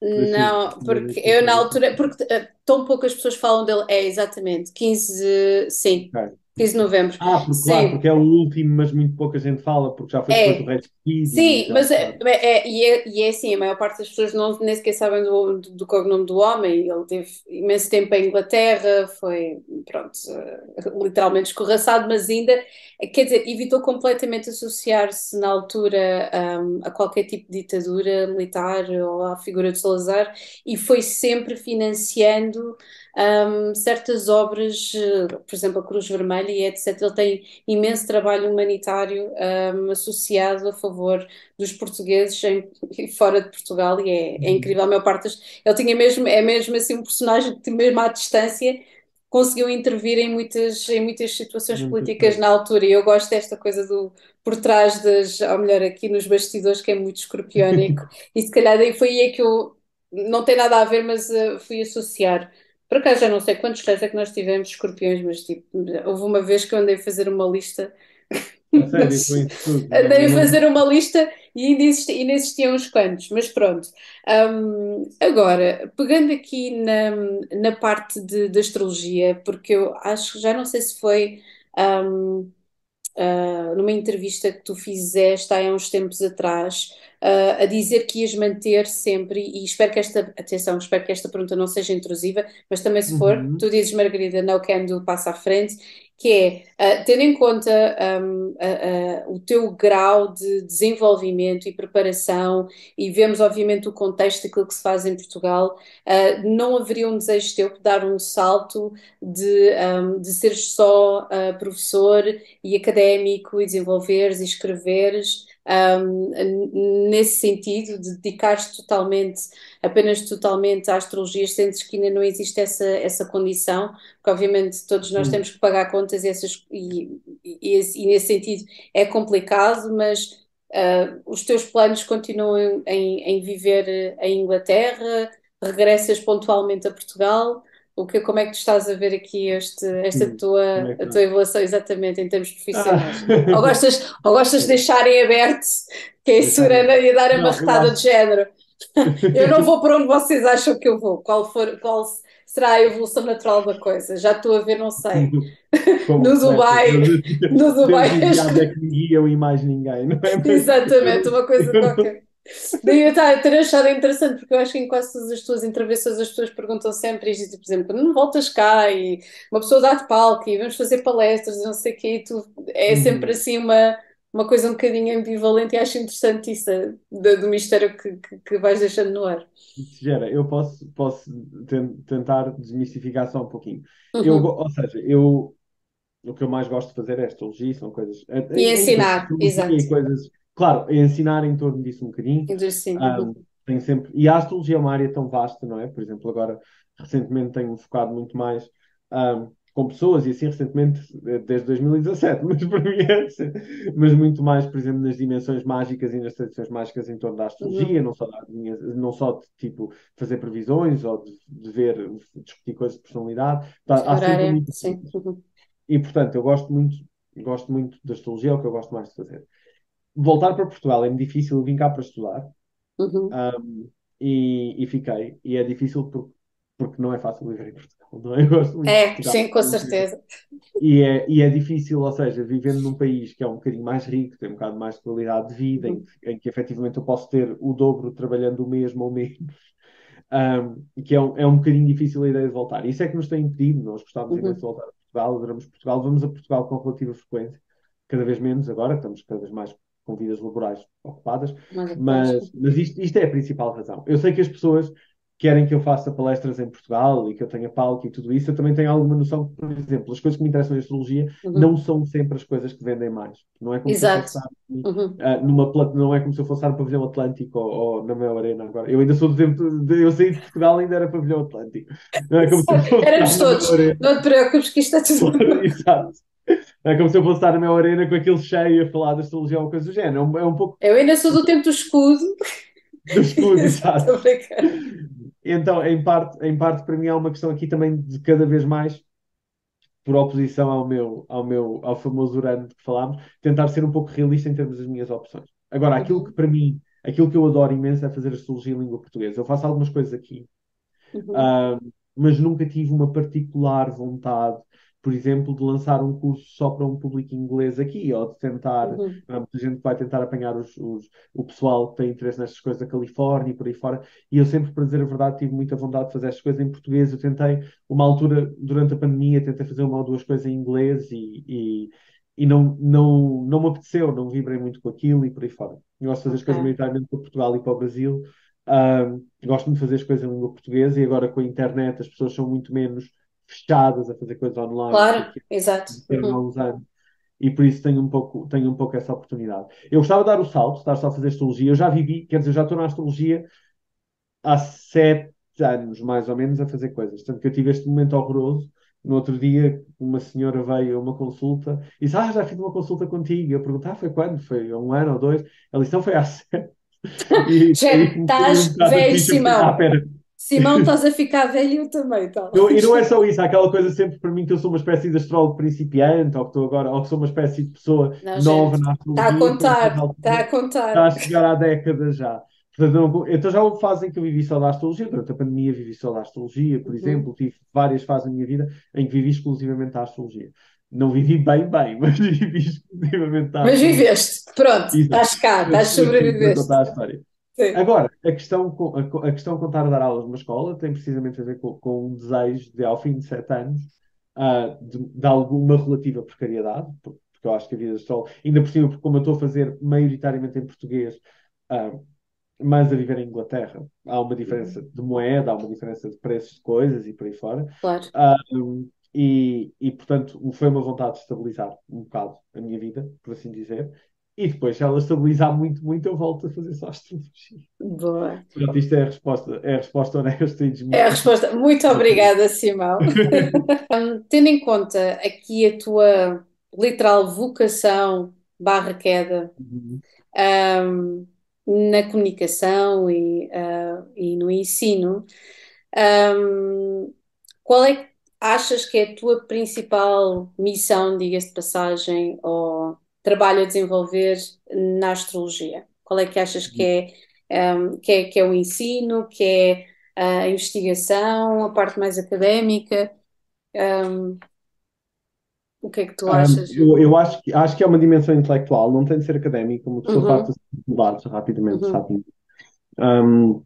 Não, porque eu na altura. Porque eh, tão poucas pessoas falam dele. É, exatamente. 15. Sim. 15 de novembro. Ah, porque, Sim. claro, porque é o último, mas muito pouca gente fala, porque já foi É. depois do Rei Escolhido Sim, e já mas é, sabe. é- e, é, e é assim, a maior parte das pessoas não, nem sequer sabem do, do, do cognome do homem. Ele teve imenso tempo em Inglaterra, foi, pronto, eh, literalmente escorraçado, mas ainda, eh, quer dizer, evitou completamente associar-se na altura ahm, a qualquer tipo de ditadura militar ou à figura de Salazar e foi sempre financiando ahm, certas obras, eh, por exemplo, a Cruz Vermelha e etc. Ele tem imenso trabalho humanitário um, associado a favor dos portugueses em, fora de Portugal e é, é incrível. A maior parte das, ele tinha mesmo, é mesmo assim um personagem que mesmo à distância conseguiu intervir em muitas, em muitas situações políticas na altura. E eu gosto desta coisa do por trás das, ou melhor aqui nos bastidores que é muito escorpiónico. E se calhar daí foi aí que eu não tem nada a ver mas uh, fui associar por acaso já não sei quantos reis é que nós tivemos escorpiões, mas tipo, houve uma vez que eu andei a fazer uma lista. Sério, tudo. Não- Andei a fazer uma lista e ainda, ainda existiam uns quantos, mas pronto. Hum, agora, pegando aqui na, na parte de, de astrologia, porque eu acho que já não sei se foi hum, ah, numa entrevista que tu fizeste há uns tempos atrás, ah, a dizer que ias manter sempre, e espero que esta, atenção, espero que esta pergunta não seja intrusiva, mas também se for, Uhum. tu dizes, Margarida, no can do, passa à frente, que é, ah, tendo em conta ah, o teu grau de desenvolvimento e preparação, e vemos obviamente o contexto daquilo que se faz em Portugal, ah, não haveria um desejo teu de dar um salto de, hum, de seres só ah, professor e académico e desenvolveres e escreveres um, nesse sentido de dedicares totalmente, apenas totalmente à astrologia, sentes que ainda não existe essa, essa condição, porque obviamente todos nós Hum. temos que pagar contas e, essas, e, e, e nesse sentido é complicado, mas ah, os teus planos continuam em, em viver eh, em Inglaterra, regressas pontualmente a Portugal. O que, como é que tu estás a ver aqui este, esta Hum, tua, é a tá? tua evolução exatamente em termos profissionais? Ah. Ou gostas, ou gostas de deixarem aberto, que é isso, Deixarem- Urana, e dar a marretada de género. Eu não vou para onde vocês acham que eu vou. Qual for, qual será a evolução natural da coisa. Já estou a ver, não sei. Como No Dubai, no Dubai. Deus é que me guiam e mais ninguém, não é? Exatamente, uma coisa qualquer. Daí eu a ter achado interessante, porque eu acho que em quase todas as tuas entrevistas as pessoas perguntam sempre isto, por exemplo, não voltas cá e uma pessoa dá-te palco e vamos fazer palestras e não sei o quê, e tu é Uhum. sempre assim uma, uma coisa um bocadinho ambivalente e acho interessante isso do, do mistério que, que, que vais deixando no ar. Gera, eu posso, posso ten- tentar desmistificar só um pouquinho. Eu, Uhum. go- ou seja, eu, o que eu mais gosto de fazer é astrologia, são coisas. E em- em ensinar, astrologia exato. e coisas. Claro, ensinar em torno disso um bocadinho. Sim, Ah, uhum. tenho sempre, e a astrologia é uma área tão vasta, não é? Por exemplo, agora recentemente tenho focado muito mais ah, com pessoas, e assim recentemente eh, desde 2017, mas para mim é mas muito mais, por exemplo, nas dimensões mágicas e nas tradições mágicas em torno da astrologia, não só, da, não só de tipo fazer previsões ou de, de ver, discutir coisas de personalidade. Tá, há sempre Horária, muito sim. Uhum. e portanto, eu gosto muito, gosto muito da astrologia, é o que eu gosto mais de fazer. Voltar para Portugal é-me difícil, eu vim cá para estudar Uhum. um, e, e fiquei. E é difícil porque, porque não é fácil viver em Portugal. Não é? Eu gosto muito É, sim, com certeza. E é, e é difícil, ou seja, vivendo num país que é um bocadinho mais rico, tem um bocado mais de qualidade de vida, em, Uhum. que- em que efetivamente eu posso ter o dobro trabalhando o mesmo ou menos, um, que é um, é um bocadinho difícil a ideia de voltar. Isso é que nos tem impedido, nós gostávamos Uhum. de voltar a Portugal, adoramos Portugal, vamos a Portugal com relativa frequência, cada vez menos agora, estamos cada vez mais com vidas laborais ocupadas, ocupados. mas, mas isto, isto é a principal razão. Eu sei que as pessoas querem que eu faça palestras em Portugal e que eu tenha palco e tudo isso. Eu também tenho alguma noção que, por exemplo, as coisas que me interessam em astrologia Uhum. não são sempre as coisas que vendem mais. Não é como se eu Exato. fosse Uhum. numa, pla- não é como se eu fosse no pavilhão Atlântico ou, ou na Mel Arena agora. Eu ainda sou do tempo de, eu saí de Portugal ainda era pavilhão Atlântico. Não é como se eu fosse Éramos todos. Não te preocupes que isto é tudo. Exato. É como se eu fosse estar na Mel Arena com aquele cheio a falar da astrologia ou coisa do género. É um, é um pouco Eu ainda sou do tempo do escudo. do escudo, exato. Então, em parte, em parte, para mim, há uma questão aqui também de cada vez mais, por oposição ao meu, ao meu, ao famoso Urano de que falámos, tentar ser um pouco realista em termos das minhas opções. Agora, aquilo que para mim, aquilo que eu adoro imenso é fazer astrologia em língua portuguesa. Eu faço algumas coisas aqui, Uhum. ah, mas nunca tive uma particular vontade, por exemplo, de lançar um curso só para um público inglês aqui, ou de tentar, Uhum. muita gente que vai tentar apanhar os, os- o pessoal que tem interesse nestas coisas da Califórnia e por aí fora, e eu sempre, para dizer a verdade, tive muita vontade de fazer estas coisas em português. Eu tentei, uma altura, durante a pandemia, tentei fazer uma ou duas coisas em inglês e, e, e não, não, não me apeteceu, não vibrei muito com aquilo e por aí fora. Eu gosto de fazer as coisas Ok. maioritariamente para Portugal e para o Brasil. Ah, gosto muito de fazer as coisas em língua portuguesa e agora com a internet as pessoas são muito menos fechadas a fazer coisas online Claro, exato. Uhum. anos. E por isso tenho um pouco, tenho um pouco essa oportunidade. Eu gostava de dar o salto, estar só a fazer astrologia. Eu já vivi, quer dizer, já estou na astrologia há sete anos, mais ou menos, a fazer coisas. Tanto que eu tive este momento horroroso. No outro dia, uma senhora veio a uma consulta e disse: Ah, já fiz uma consulta contigo. Eu perguntei: Ah, foi quando? Foi há um ano ou dois? Ela disse: Não, foi há sete. E Já estás a velho, Simão. Ah, pera, Simão, estás a ficar velho eu também, então. não, e não é só isso, há aquela coisa sempre para mim que eu sou uma espécie de astrólogo principiante, ou que estou agora, ou que sou uma espécie de pessoa Não, nova gente, na está a astrologia, contar, porque, está a está contar. a chegar há décadas já. Portanto, eu não- então já houve fase em que eu vivi só da astrologia, durante a pandemia vivi só da astrologia, por Uhum. exemplo, tive várias fases na minha vida em que vivi exclusivamente da astrologia. Não vivi bem, bem, mas vivi exclusivamente da Mas astrologia. viveste, pronto, Exato. estás cá, estás Eu- eu sobreviveste. contar a história. Sim. Agora, a questão a, a questão com estar a dar aulas numa escola tem precisamente a ver com, com um desejo de, ao fim de sete anos, ah, de, de alguma relativa precariedade, porque, eu acho que a vida de astrólogo, ainda por cima, porque como eu estou a fazer maioritariamente em português, ah, mas a viver em Inglaterra, há uma diferença de moeda, há uma diferença de preços de coisas e por aí fora. Claro. Ah, e, e, portanto, foi uma vontade de estabilizar um bocado a minha vida, por assim dizer. E depois, se ela estabilizar muito, muito, eu volto a fazer só astrologia. Boa. Pronto, isto é a resposta, é a resposta honesta e desmentida. É a resposta. Muito obrigada, Simão. Tendo em conta aqui a tua literal vocação barra queda Uhum. hum, na comunicação e, ah, e no ensino, hum, qual é que achas que é a tua principal missão, diga-se de passagem, ou trabalho a desenvolver na astrologia? Qual é que achas que é, hum, que é, que é o ensino, que é a investigação, a parte mais académica? Um, o que é que tu achas? Um, eu, eu acho, que, acho que é uma dimensão intelectual, não tem de ser académica, uma pessoa Uhum, de dificuldades rapidamente, uhum, sabe? Um,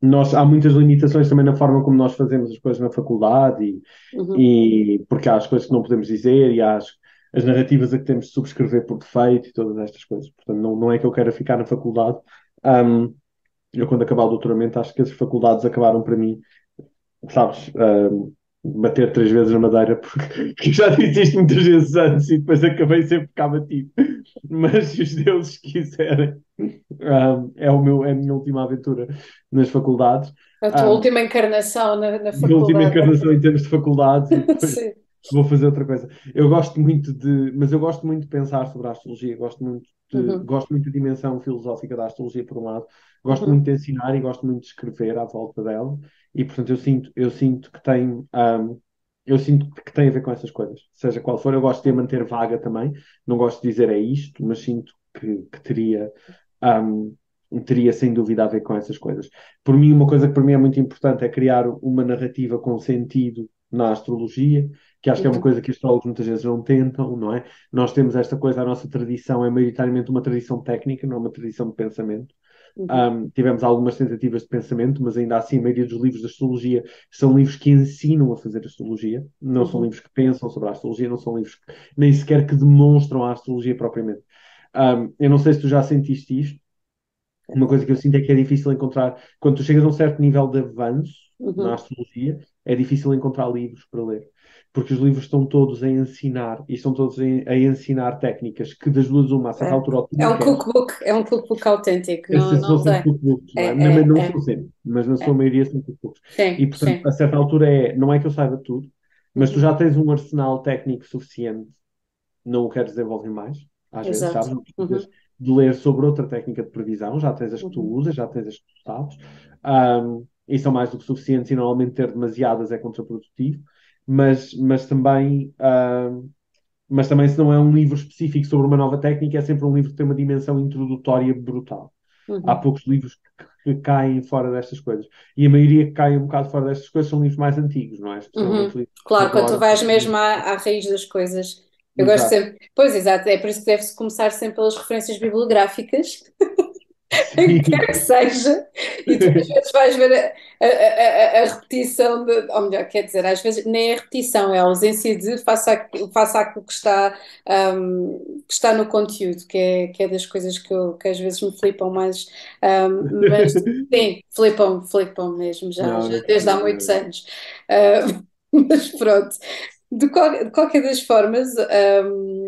nós, há muitas limitações também na forma como nós fazemos as coisas na faculdade, uhum, e, e porque há as coisas que não podemos dizer, e há as, as narrativas a que temos de subscrever por defeito, e todas estas coisas. Portanto, não, não é que eu queira ficar na faculdade. Um, eu, quando acabar o doutoramento, acho que as faculdades acabaram para mim, sabes, um, bater três vezes na madeira, porque, porque já disse isto muitas vezes antes e depois acabei sempre cá batido. Mas se os deuses quiserem, um, é, o meu, é a minha última aventura nas faculdades. A tua última encarnação na, na minha última faculdade. encarnação em termos de faculdades depois Sim. Vou fazer outra coisa. Eu gosto muito de, mas eu gosto muito de pensar sobre a astrologia, gosto muito de, Uhum, gosto muito da dimensão filosófica da astrologia por um lado, gosto uhum, muito de ensinar e gosto muito de escrever à volta dela. E portanto eu sinto, eu sinto que tem, um, eu sinto que tem a ver com essas coisas, seja qual for, eu gosto de a manter vaga também, não gosto de dizer é isto, mas sinto que, que teria, um, teria sem dúvida a ver com essas coisas. Por mim, uma coisa que para mim é muito importante é criar uma narrativa com sentido na astrologia, que acho que é uma uhum, coisa que os astrólogos muitas vezes não tentam, não é? Nós temos esta coisa, a nossa tradição é maioritariamente uma tradição técnica, não é uma tradição de pensamento. uhum, Um, tivemos algumas tentativas de pensamento, mas ainda assim a maioria dos livros de astrologia são livros que ensinam a fazer astrologia, não são uhum. livros que pensam sobre a astrologia, não são livros que, nem sequer que demonstram a astrologia propriamente. Um, eu não sei se tu já sentiste isto, uma coisa que eu sinto é que é difícil encontrar, quando tu chegas a um certo nível de avanço na Uhum. astrologia, é difícil encontrar livros para ler. Porque os livros estão todos a ensinar, e estão todos a, a ensinar técnicas que das duas uma, a certa É. altura, É um cookbook, é um cookbook autêntico, não, não não são tem. cookbooks, não é? Não, mas É, não é, são é, sempre, mas na sua é. maioria são cookbooks. E, Sim, portanto, sim. a certa altura é, não é que eu saiba tudo, mas tu já tens um arsenal técnico suficiente, não o queres desenvolver mais, às vezes, Exato. sabes? Não precisas Uhum. de ler sobre outra técnica de previsão, já tens as que tu Uhum. usas, já tens as que tu sabes, um, e são mais do que suficientes, e normalmente ter demasiadas é contraprodutivo, mas, mas também. um, mas também, se não é um livro específico sobre uma nova técnica, é sempre um livro que tem uma dimensão introdutória brutal. Há Uhum. poucos livros que, que caem fora destas coisas. E a maioria que cai um bocado fora destas coisas são livros mais antigos, não é? Uhum. Claro, quando tu vais mesmo à, à raiz das coisas, eu gosto Exato. sempre. Pois, exato, é por isso que deve-se começar sempre pelas referências bibliográficas, quer que seja, e tu às vezes vais ver a, a- a- a repetição, de, ou melhor, quer dizer, às vezes nem é a repetição, é a ausência de face, à, face àquilo que está, um, que está no conteúdo, que é, que é das coisas que, eu, que às vezes me flipam mais, um, mas sim, flipam, flipam mesmo, já, Não, já desde há muitos anos. Uh, mas pronto, de, qual- de qualquer das formas, um,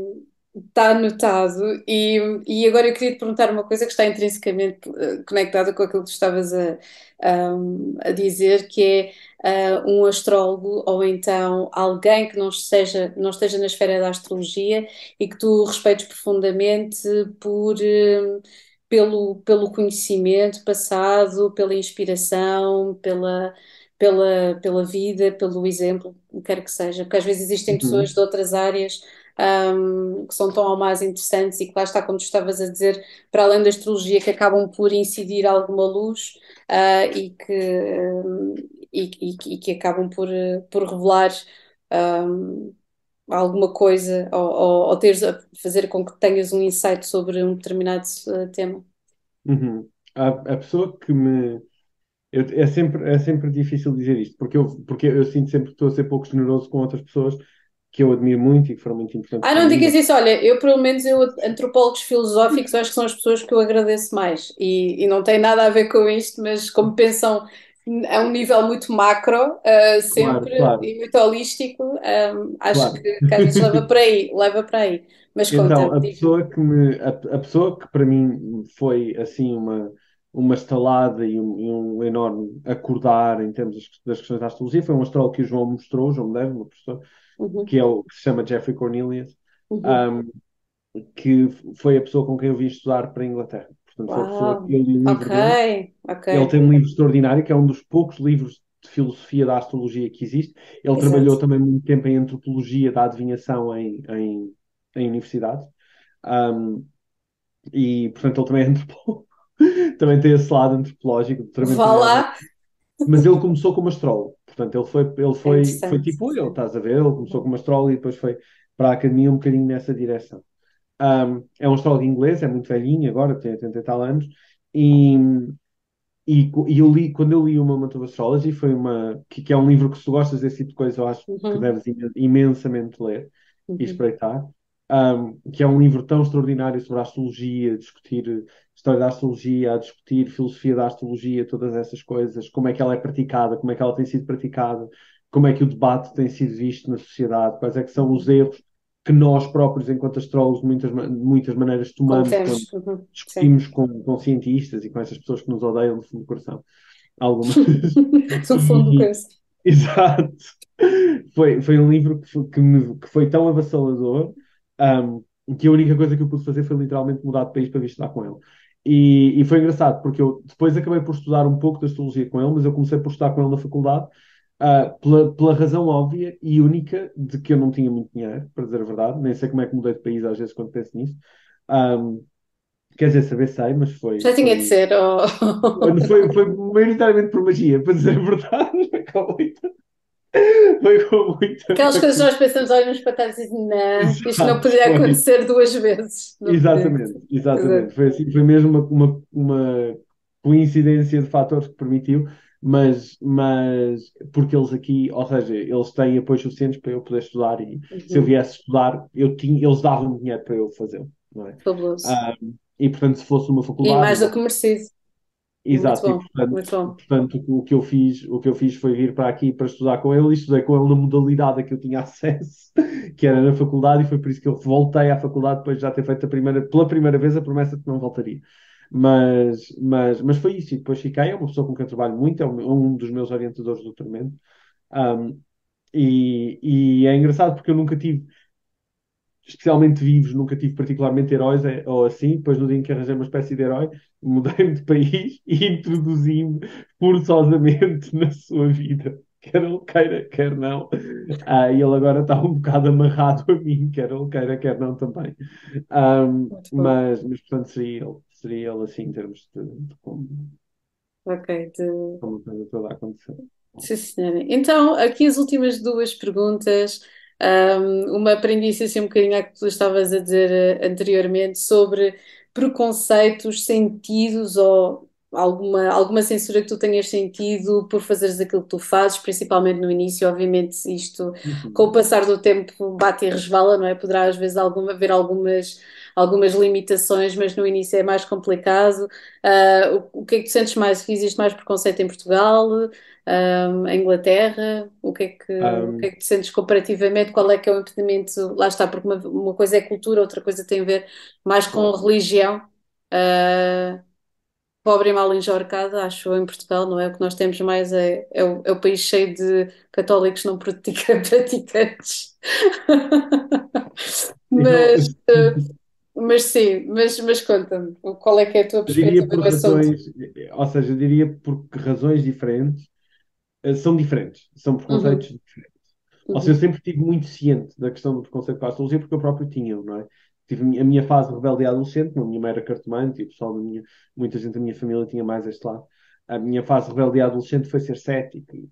está anotado e, e agora eu queria te perguntar uma coisa que está intrinsecamente eh, conectada com aquilo que tu estavas a, um, a dizer, que é uh, um astrólogo ou então alguém que não esteja, não esteja na esfera da astrologia e que tu respeites profundamente por, um, pelo, pelo conhecimento passado, pela inspiração, pela, pela, pela vida, pelo exemplo, quer que seja, porque às vezes existem pessoas Uhum. de outras áreas um, que são tão ou mais interessantes e que lá está, como tu estavas a dizer, para além da astrologia, que acabam por incidir alguma luz uh, e, que, um, e, e, e, que acabam por, por revelar um, alguma coisa ou, ou, ou teres fazer com que tenhas um insight sobre um determinado uh, tema. Uhum. A, a pessoa que me. eu- é sempre, é sempre difícil dizer isto, porque eu, porque eu sinto sempre que estou a ser pouco generoso com outras pessoas que eu admiro muito e que foram muito importantes Ah, não digas isso, olha, eu pelo menos eu, antropólogos filosóficos, acho que são as pessoas que eu agradeço mais e, e não tem nada a ver com isto, mas como pensam a um nível muito macro, uh, Claro, sempre, claro, e muito holístico, um, acho claro. que, que às vezes leva para aí, leva para aí. Mas Então, a pessoa que me, a, a pessoa que para mim foi assim uma, uma estalada e um, e um enorme acordar em termos das, das questões da astrologia foi um astrólogo que o João mostrou, o João Medeiros, uma pessoa, Uhum, que é o que se chama Jeffrey Cornelius, uhum. um, que foi a pessoa com quem eu vim estudar para a Inglaterra. Portanto, foi a pessoa que eu li o livro dele. ok, Ele tem um livro extraordinário, que é um dos poucos livros de filosofia da astrologia que existe. Ele exato. trabalhou também muito tempo em antropologia da adivinhação em, em, em universidades. Um, e, portanto, ele também é antropólogo. também tem esse lado antropológico, Vá lá, Mas ele começou como astrólogo, portanto, ele foi, ele É foi, foi tipo eu, estás a ver? Ele começou como astrólogo e depois foi para a academia um bocadinho nessa direção. Um, é um astrólogo inglês, é muito velhinho agora, tem 80 e tal anos, e, e, e eu li, quando eu li o Moment of Astrology, foi uma, que, que é um livro que se tu gostas desse tipo de coisa, eu acho que Uhum, deves imen- imensamente ler e uhum. espreitar, um, que é um livro tão extraordinário sobre a astrologia, discutir história da astrologia, a discutir filosofia da astrologia, todas essas coisas, como é que ela é praticada, como é que ela tem sido praticada, como é que o debate tem sido visto na sociedade, quais é que são os erros que nós próprios, enquanto astrólogos, de muitas, muitas maneiras tomamos quando. Uhum, discutimos com, com cientistas e com essas pessoas que nos odeiam do fundo do coração. Algumas. Do fundo do coração. Exato. Foi, foi um livro que foi, que me- que foi tão avassalador, um, que a única coisa que eu pude fazer foi literalmente mudar de país para vir estudar com ele. E, e foi engraçado, porque eu depois acabei por estudar um pouco de astrologia com ele, mas eu comecei por estudar com ele na faculdade, ah, pela, pela razão óbvia e única de que eu não tinha muito dinheiro, para dizer a verdade. Nem sei como é que mudei de país às vezes quando penso nisso. Um, quer dizer, saber sei, mas foi, Já tinha de foi, ser. oh. foi, foi maioritariamente por magia, para dizer a verdade. Foi. Aquelas coisas que nós pensamos, olhamos para trás e dizemos, não, isto não poderia foi. acontecer duas vezes. Não podia. Exatamente, exatamente. Foi assim, foi mesmo uma, uma, uma coincidência de fatores que permitiu, mas, mas porque eles aqui, ou seja, eles têm apoios suficientes para eu poder estudar e se eu Uhum, viesse estudar, eu tinha, eles davam dinheiro para eu fazê-lo, não é? fabuloso. Ah, e portanto, se fosse uma E faculdade, mais uma do que merecido. Muito Exato, e bom, portanto, muito bom. portanto o que eu fiz, o que eu fiz foi vir para aqui para estudar com ele e estudei com ele na modalidade a que eu tinha acesso, que era na faculdade, e foi por isso que eu voltei à faculdade depois de já ter feito a primeira, pela primeira vez a promessa de que não voltaria. Mas, mas, mas foi isso, e depois fiquei, é uma pessoa com quem eu trabalho muito, é um, é um dos meus orientadores do doutoramento. Um, e, e é engraçado porque eu nunca tive especialmente vivos, nunca tive particularmente heróis é- ou assim. Depois, no dia em que arranjei uma espécie de herói, mudei-me de país e introduzi-me forçosamente na sua vida. Quer ele queira, quer não. Ah, e ele agora está um bocado amarrado a mim, quer ele queira, quer não também. Bom. mas, mas, portanto, seria ele, seria ele assim, em termos de, de como, Ok, de... como a coisa toda a acontecer. Sim, senhora. Então, aqui as últimas duas perguntas. Um, uma aprendi-se assim um bocadinho ao que tu estavas a dizer eh, anteriormente sobre preconceitos sentidos ou alguma, alguma censura que tu tenhas sentido por fazeres aquilo que tu fazes, principalmente no início. Obviamente, isto com o Uhum. passar do tempo bate e resvala, não é? Poderá às vezes alguma, haver algumas, algumas limitações, mas no início é mais complicado. Ah, o, o que é que tu sentes mais? Existe mais preconceito em Portugal? Um, em Inglaterra, o que é que, o que é que tu sentes comparativamente? Qual é que é o impedimento? Lá está, porque uma, uma coisa é cultura, outra coisa tem a ver mais com religião. Uh, pobre e mal enjorcada, acho em Portugal, não é? O que nós temos mais é, é, o, é o país cheio de católicos não pratica- praticantes. Mas, uh, mas sim, mas, mas conta-me, qual é que é a tua eu diria perspectiva por razões, ou seja, eu diria por razões diferentes, são diferentes, são Uhum, preconceitos diferentes. Ou seja, eu uhum, sempre estive muito ciente da questão do preconceito com a astrologia, porque eu próprio tinha, não é? Tive a minha fase de rebelde adolescente, a minha mãe era cartomante e o pessoal da minha, muita gente da minha família tinha mais este lado. A minha fase de rebelde adolescente foi ser cético. e,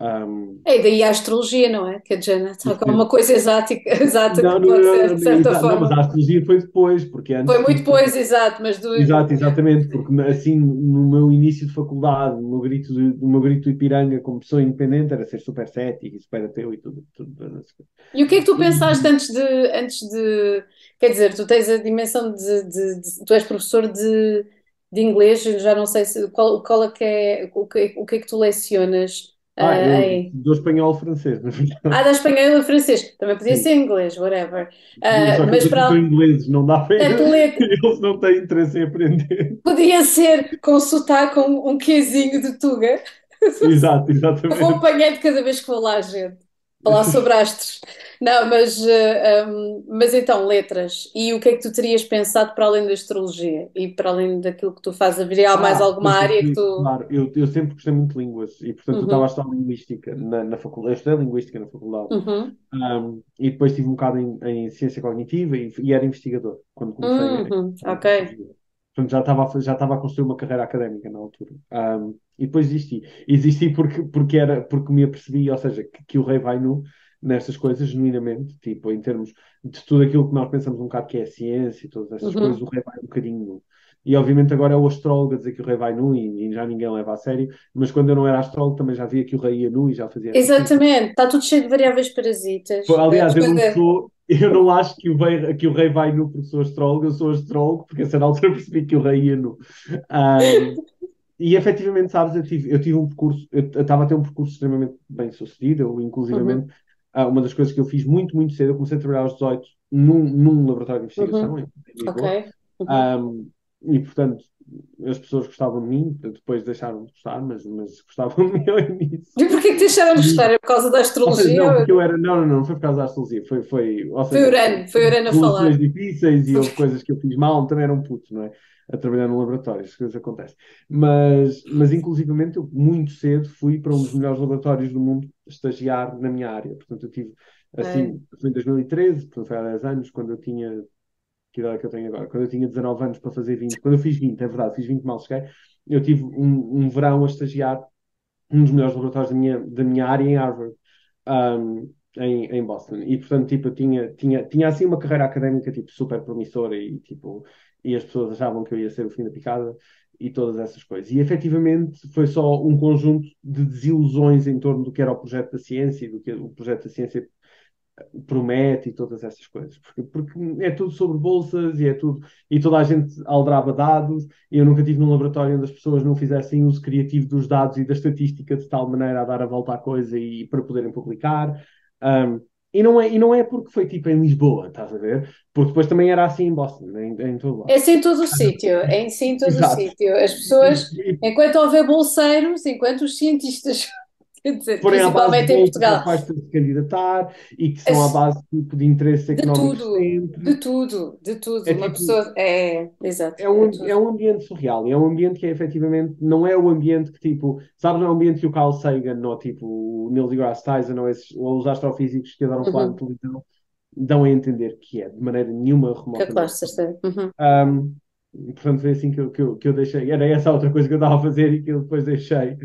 ahm, É daí a astrologia, não é? Que a Jana está com uma coisa exática, exata Não, que pode não, ser, de certa exato, não, mas forma. a astrologia foi depois, porque Foi antes muito disso depois, exato, mas do. Exato, exatamente, porque assim, no meu início de faculdade, no meu grito de, no meu grito do Ipiranga como pessoa independente era ser super cético e super ateu e tudo, tudo. E o que é que tu pensaste antes de, antes de. Quer dizer, tu tens a dimensão de. de- de- tu és professor de, de inglês, já não sei se, qual, qual é que é. O que, o que é que tu lecionas ah, ah, eu aí? dou espanhol francês, na Ah, verdade. da espanhol e francês. Também podia Sim. ser inglês, whatever. Ah, que mas para. ingleses, não dá para. Eles não têm interesse em aprender. podia ser com sotaque um, quezinho de Tuga. Exato, Eu vou exatamente. apanhando cada vez que vou lá, gente. Falar sobre astros. Não, mas, eh, um, mas então, letras. E o que é que tu terias pensado para além da astrologia? E para além daquilo que tu fazes? Haveria mais Ah, alguma pois, área que tu. claro, eu, eu sempre gostei muito de línguas e, portanto, eu estava a Uhum, estudar linguística na, na faculdade. Eu estudei linguística na faculdade. uhum, Um, e depois tive um bocado em, em ciência cognitiva e, e era investigador quando comecei a, uhum, a ok. Portanto, já estava, a, já estava a construir uma carreira académica na altura. Um, e depois desisti. Existi porque, porque, era, porque me apercebi, ou seja, que, que o rei vai nu nestas coisas, genuinamente, tipo, em termos de tudo aquilo que nós pensamos um bocado que é a ciência e todas essas uhum. coisas, o rei vai um bocadinho nu. E obviamente agora é o astrólogo a dizer que o rei vai nu e, e, já ninguém leva a sério, mas quando eu não era astrólogo também já via que o rei ia nu e já fazia. Exatamente, está tudo cheio de variáveis parasitas. aliás, eu não sou, eu não acho que o, rei, que o rei vai nu porque sou astrólogo, eu sou astrólogo porque a certa altura percebi que o rei ia nu. Um, e efetivamente, sabes, eu tive, eu tive um percurso, eu estava a ter um percurso extremamente bem sucedido, eu, inclusivamente, uhum. Ah, uma das coisas que eu fiz muito, muito cedo, eu comecei a trabalhar aos 18 num, num laboratório de investigação uhum. em, em Ok. Uhum. Um, e portanto, as pessoas gostavam de mim, depois deixaram de gostar, mas, mas gostavam de mim ao início. E porquê que deixaram de gostar? É por causa da astrologia? Não, porque eu era, não, não, não, foi por causa da astrologia, foi, foi, ou seja, foi Urano, foi Urano a falar. difíceis e houve coisas que eu fiz mal, também era um puto, não é? A trabalhar no laboratório, as coisas acontecem. Mas, mas inclusivamente, eu muito cedo fui para um dos melhores laboratórios do mundo estagiar na minha área. Portanto, eu tive, assim, é. foi em 2013, portanto foi há 10 anos, quando eu tinha que idade é que eu tenho agora? Quando eu tinha 19 anos para fazer 20, quando eu fiz 20, é verdade, fiz 20 mal cheguei, eu tive um, um verão a estagiar um dos melhores laboratórios da minha, da minha área em Harvard, um, em, em Boston. E, portanto, tipo, eu tinha, tinha, tinha assim uma carreira académica, tipo, super promissora e, tipo, e as pessoas achavam que eu ia ser o fim da picada e todas essas coisas. E, efetivamente, foi só um conjunto de desilusões em torno do que era o projeto da ciência e do que o projeto da ciência promete e todas essas coisas, porque, porque é tudo sobre bolsas e é tudo, e toda a gente aldraba dados, e eu nunca tive num laboratório onde as pessoas não fizessem uso criativo dos dados e da estatística de tal maneira a dar a volta à coisa e para poderem publicar. Um, e não, é, e não é porque foi tipo em Lisboa, estás a ver? Porque depois também era assim em Boston, em, em todo lado. É assim em todo o sítio, é assim em todo o sítio. As pessoas, enquanto houver bolseiros, enquanto os cientistas dizer, Porém, principalmente em Portugal. capaz de se candidatar e que são à base tipo, de interesse económico de tudo, sempre. De tudo, de tudo. É, Uma tipo, pessoa. É, exato. É um, é, é, um ambiente surreal. É um ambiente que é, efetivamente não é o ambiente que tipo. Sabes, não é o ambiente que o Carl Sagan ou tipo o Neil deGrasse Tyson ou, esses, ou os astrofísicos que adoram uhum. falar de televisão dão a entender que é, de maneira nenhuma remota. Que claro, certeza. Uhum. Um, e, portanto, foi assim que eu, que, eu, que eu deixei. Era essa outra coisa que eu estava a fazer e que eu depois deixei.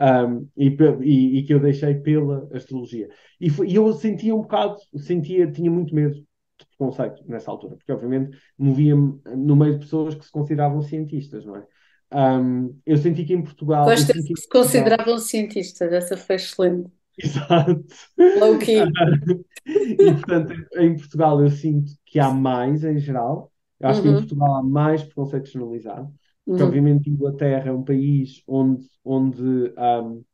Um, e, e, e, que eu deixei pela astrologia. E, foi, e eu sentia um bocado, sentia, tinha muito medo de preconceito nessa altura, porque obviamente movia-me no meio de pessoas que se consideravam cientistas, não é? Um, eu senti que em Portugal. Gosto que se consideravam cientistas, essa foi excelente. Exato. Low key. e portanto, em Portugal eu sinto que há mais em geral. Eu acho uhum. que em. Portugal há mais preconceito generalizado, porque uhum. obviamente a Inglaterra é um país onde, onde um,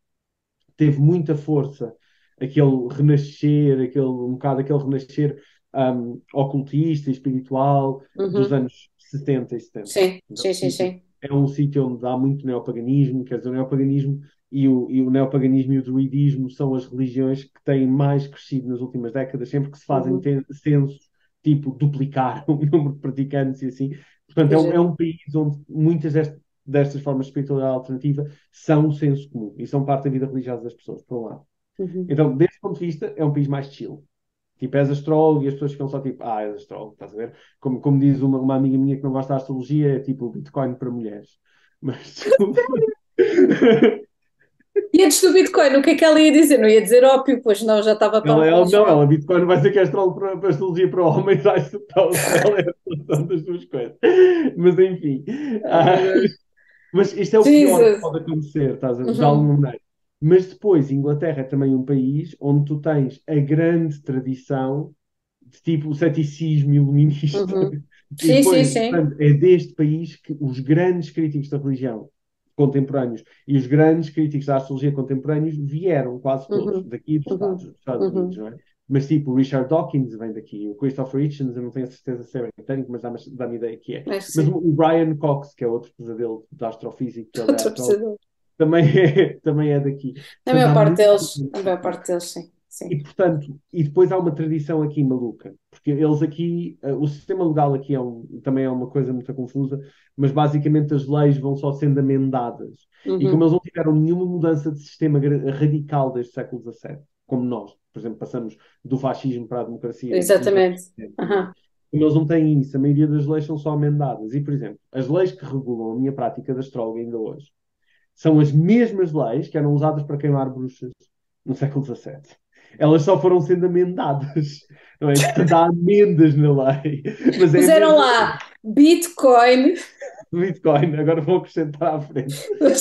teve muita força aquele renascer, aquele, um bocado aquele renascer um, ocultista e espiritual uhum. dos anos 60 e 70. Sim, então, sim, sim, sim. É um sítio onde há muito neopaganismo, quer dizer, o neopaganismo e o, e o neopaganismo e o druidismo são as religiões que têm mais crescido nas últimas décadas, sempre que se fazem uhum. censos tipo, duplicar o número de praticantes e assim. Portanto, é um, é um, país onde muitas destas, destas formas de espiritualidade alternativa são o senso comum e são parte da vida religiosa das pessoas, por um lado. Uhum. Então, desse ponto de vista, é um país mais chill. Tipo, és astrólogo e as pessoas ficam só tipo, ah, és astrólogo, estás a ver? Como, como diz uma, uma amiga minha que não gosta da astrologia, é tipo Bitcoin para mulheres. Mas. E antes do Bitcoin, o que é que ela ia dizer? Não ia dizer ópio, pois não, já estava tão. Ela, ela, não, ela Bitcoin vai ser que é astrólogo para, astrologia para homens, acho que ela é a das duas coisas. Mas enfim. Ah, mas isto é o Jesus. pior que pode acontecer, estás a ver? Uhum. Alguma maneira. Mas depois, Inglaterra é também um país onde tu tens a grande tradição de tipo o ceticismo iluminista. Uhum. Sim, depois, sim, sim. Portanto, é deste país que os grandes críticos da religião contemporâneos e os grandes críticos da astrologia contemporâneos vieram quase todos uhum. daqui dos uhum. Estados, dos Estados uhum. Unidos, não é? Mas tipo, o Richard Dawkins vem daqui, o Christopher Hitchens, eu não tenho a certeza se é britânico, mas dá-me dá ideia que é. é mas o, o Brian Cox, que é outro pesadelo da astrofísica, também é, também é daqui. A maior parte deles, a maior parte deles, sim. Sim. E portanto, e depois há uma tradição aqui maluca, porque eles aqui, uh, o sistema legal aqui é um, também é uma coisa muito confusa, mas basicamente as leis vão só sendo amendadas. Uhum. E como eles não tiveram nenhuma mudança de sistema radical desde o século XVII, como nós, por exemplo, passamos do fascismo para a democracia. Exatamente. Uhum. como eles não têm isso, a maioria das leis são só amendadas. E, por exemplo, as leis que regulam a minha prática da astróloga ainda hoje são as mesmas leis que eram usadas para queimar bruxas no século XVII. Elas só foram sendo amendadas. Não é? Portanto, há amendas na lei. Mas é Puseram mesmo- lá Bitcoin. Bitcoin, agora vou acrescentar à frente. Mas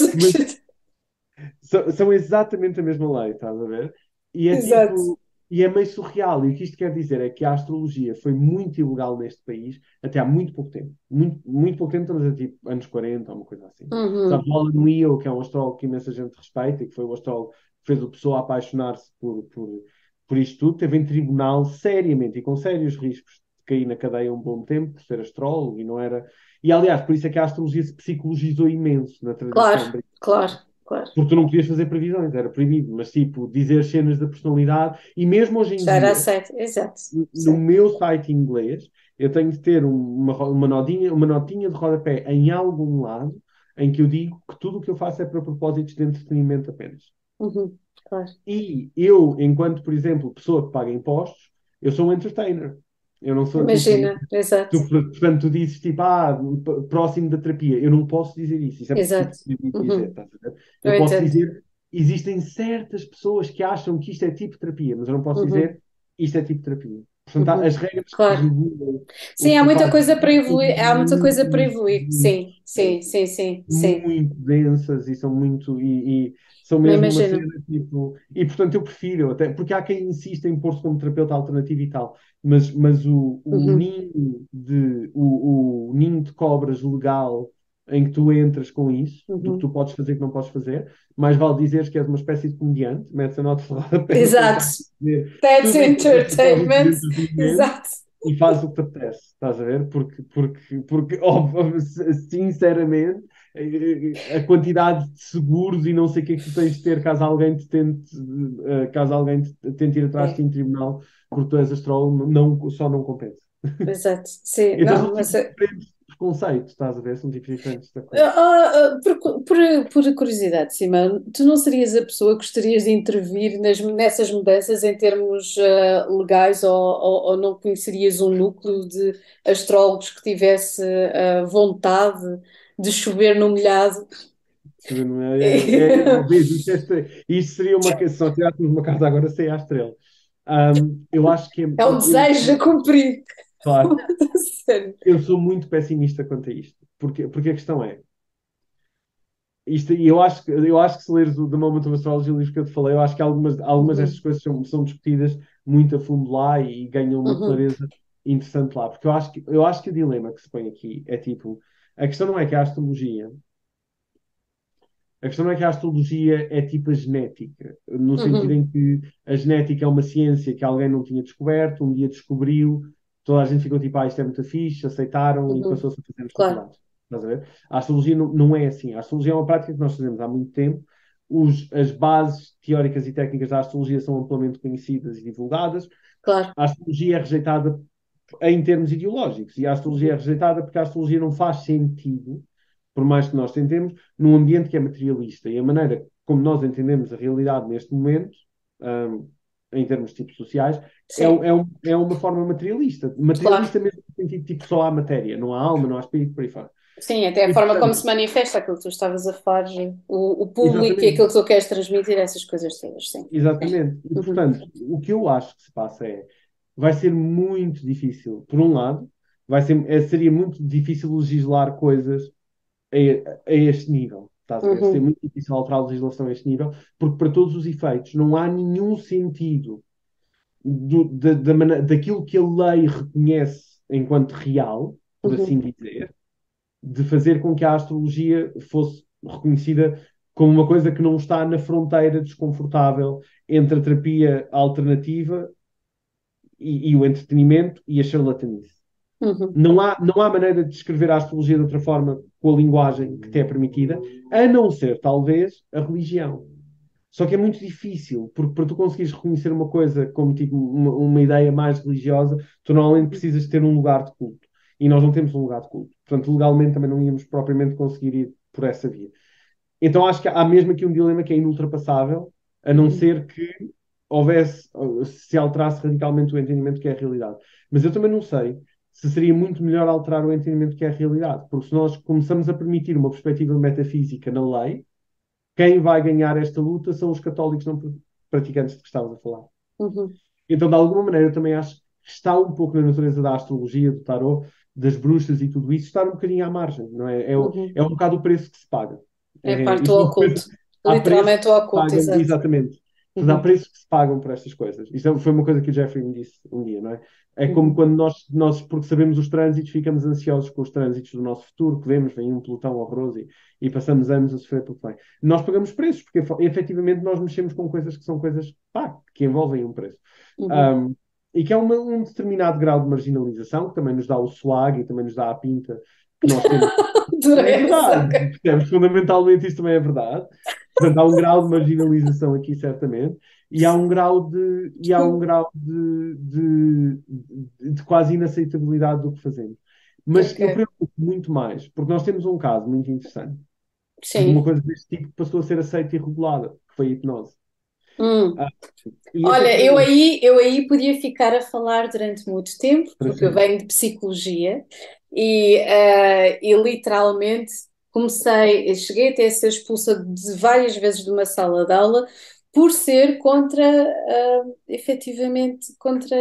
são, são exatamente a mesma lei, estás a ver? E é Exato. tipo, e é meio surreal. E o que isto quer dizer é que a astrologia foi muito ilegal neste país até há muito pouco tempo. Muito, muito pouco tempo, estamos a tipo anos 40 ou uma coisa assim. Uhum. Sabe, o Alan Wheel, que é um astrólogo que imensa gente respeita e que foi o astrólogo fez o pessoa apaixonar-se por, por, por isto tudo, teve em tribunal seriamente e com sérios riscos de cair na cadeia um bom tempo por ser astrólogo e não era. E aliás, por isso é que a astrologia se psicologizou imenso na tradição Claro. Claro, claro. Porque tu não podias fazer previsões, era proibido, mas tipo, dizer cenas da personalidade, e mesmo hoje em Já era dia, aceito. Exato. no meu site inglês, eu tenho de ter um- uma, uma, notinha, uma notinha de rodapé em algum lado em que eu digo que tudo o que eu faço é para propósitos de entretenimento apenas. Uhum. Claro. E eu, enquanto, por exemplo, pessoa que paga impostos, eu sou um entertainer. Eu não sou tipo, Imagina. Exato. Tu, portanto, tu dizes tipo, ah, próximo da terapia. Eu não posso dizer isso. Isso é Exato. Uhum. dizer? Eu Eu posso entendo. dizer, existem certas pessoas que acham que isto é tipo terapia, mas eu não posso Uhum. dizer isto é tipo terapia. Portanto, Uhum. as regras Claro. Sim, há muita coisa para evoluir. Há muita coisa para evoluir. Sim, sim, sim, sim, sim. muito densas e são muito e, e são mesmo uma cena tipo e portanto eu prefiro até porque há quem insista em pôr-se como terapeuta alternativo e tal mas, mas o, o Uhum. ninho de o, o ninho de cobras legal em que tu entras com isso do Uhum. que tu podes fazer e que não podes fazer mais vale dizeres que és uma espécie de comediante metes a nota de rodapé Exato. That's entertainment. Exato. e faz o que te apetece, estás a ver? Porque, porque, porque óbvio, sinceramente, a quantidade de seguros e não sei o que é que tu tens de ter caso alguém te tente, eh, caso alguém te tente ir atrás de ti em tribunal porque tu és astrólogo, não, só não compensa. Exato. Sim, Então não, mas. Preconceito, estás a ver? São tipos diferentes da coisa. ah, ah, por, por, por curiosidade, Simão, tu não serias a pessoa que gostarias de intervir nas, nessas mudanças em termos ah, legais ou, ou, ou não conhecerias um núcleo de astrólogos que tivesse ah, vontade de chover no molhado? Sabe, não é? É, é, isto, é- isto seria uma se nós tirássemos uma carta agora sem a estrela. Ahm, eu acho que É um eu- desejo a cumprir. Claro, Sério. eu sou muito pessimista quanto a isto, porque, porque a questão é, isto, e eu acho, que- eu acho que se leres o The Moment of Astrology, o livro que eu te falei, eu acho que algumas, algumas Uhum. destas coisas são, são discutidas muito a fundo lá e ganham uma Uhum. clareza interessante lá, porque eu acho que, eu acho que o dilema que se põe aqui é tipo, a questão não é que a astrologia a questão não é que a astrologia é tipo a genética, no sentido Uhum. em que a genética é uma ciência que alguém não tinha descoberto, um dia descobriu, toda a gente ficou tipo, ah, isto é muito fixe, aceitaram e Uhum. passou-se a fazer Claro. Estás a ver? A astrologia não, não é assim. A astrologia é uma prática que nós fazemos há muito tempo. Os, as bases teóricas e técnicas da astrologia são amplamente conhecidas e divulgadas. Claro. A astrologia é rejeitada em termos ideológicos e a astrologia é rejeitada porque a astrologia não faz sentido, por mais que nós tentemos, num ambiente que é materialista. E a maneira como nós entendemos a realidade neste momento, hum, em termos tipo sociais, é, é, um- é uma forma materialista. Materialista mesmo no sentido tipo só há matéria, não há alma, não há espírito, por aí fora. Sim, até a E, forma como portanto- se manifesta aquilo que tu estavas a falar, o, o público e Exatamente. aquilo que tu queres transmitir, essas coisas todas, sim. Exatamente. E, Uhum. portanto, o que eu acho que se passa é, vai ser muito difícil, por um lado, vai ser, é- seria muito difícil legislar coisas a, a este nível. Estás a ver? Uhum. Seria muito difícil alterar a legislação a este nível, porque para todos os efeitos não há nenhum sentido do, da, da daquilo que a lei reconhece enquanto real, por Uhum. assim dizer, de fazer com que a astrologia fosse reconhecida como uma coisa que não está na fronteira desconfortável entre a terapia alternativa e, e o entretenimento e a charlatanice. Uhum. Não há, não há maneira de descrever a astrologia de outra forma com a linguagem que te é permitida, a não ser, talvez, a religião. Só que é muito difícil, porque para tu conseguires reconhecer uma coisa como tipo uma, uma ideia mais religiosa, tu normalmente precisas ter um lugar de culto. E nós não temos um lugar de culto. Portanto, legalmente também não íamos propriamente conseguir ir por essa via. Então acho que há mesmo aqui um dilema que é inultrapassável, a não ser que houvesse, se alterasse radicalmente o entendimento que é a realidade. Mas eu também não sei se seria muito melhor alterar o entendimento que é a realidade. Porque se nós começamos a permitir uma perspectiva metafísica na lei, quem vai ganhar esta luta são os católicos não praticantes de que estavas a falar. Uhum. Então, de alguma maneira, eu também acho que está um pouco na natureza da astrologia, do tarot, das bruxas e tudo isso, estar um bocadinho à margem, não é? É, uhum. é um bocado o preço que se paga. É, é parte do oculto. Literalmente o oculto, exato. Exatamente. Uhum. Há preços que se pagam por estas coisas. Isso é, foi uma coisa que o Jeffrey me disse um dia, não é? É como quando nós, nós, porque sabemos os trânsitos, ficamos ansiosos com os trânsitos do nosso futuro, que vemos, vem um pelotão horroroso e, e passamos anos a sofrer pelo que vem. Nós pagamos preços, porque efetivamente nós mexemos com coisas que são coisas pá, que envolvem um preço. Uhum. Um, e que é uma, um determinado grau de marginalização, que também nos dá o swag e também nos dá a pinta que nós temos. é verdade, fundamentalmente isso também é verdade. Portanto, há um grau de marginalização aqui, certamente, e há um grau de, e há um grau de, de, de, quase inaceitabilidade do que fazemos. Mas okay. eu preocupo muito mais, porque nós temos um caso muito interessante. Sim. Uma coisa deste tipo passou a ser aceita e regulada, que foi a hipnose. Hum. Ah, Olha, eu aí, eu aí podia ficar a falar durante muito tempo, porque eu venho de psicologia e, uh, e literalmente comecei, cheguei até a ser expulsa de várias vezes de uma sala de aula por ser contra, uh, efetivamente, contra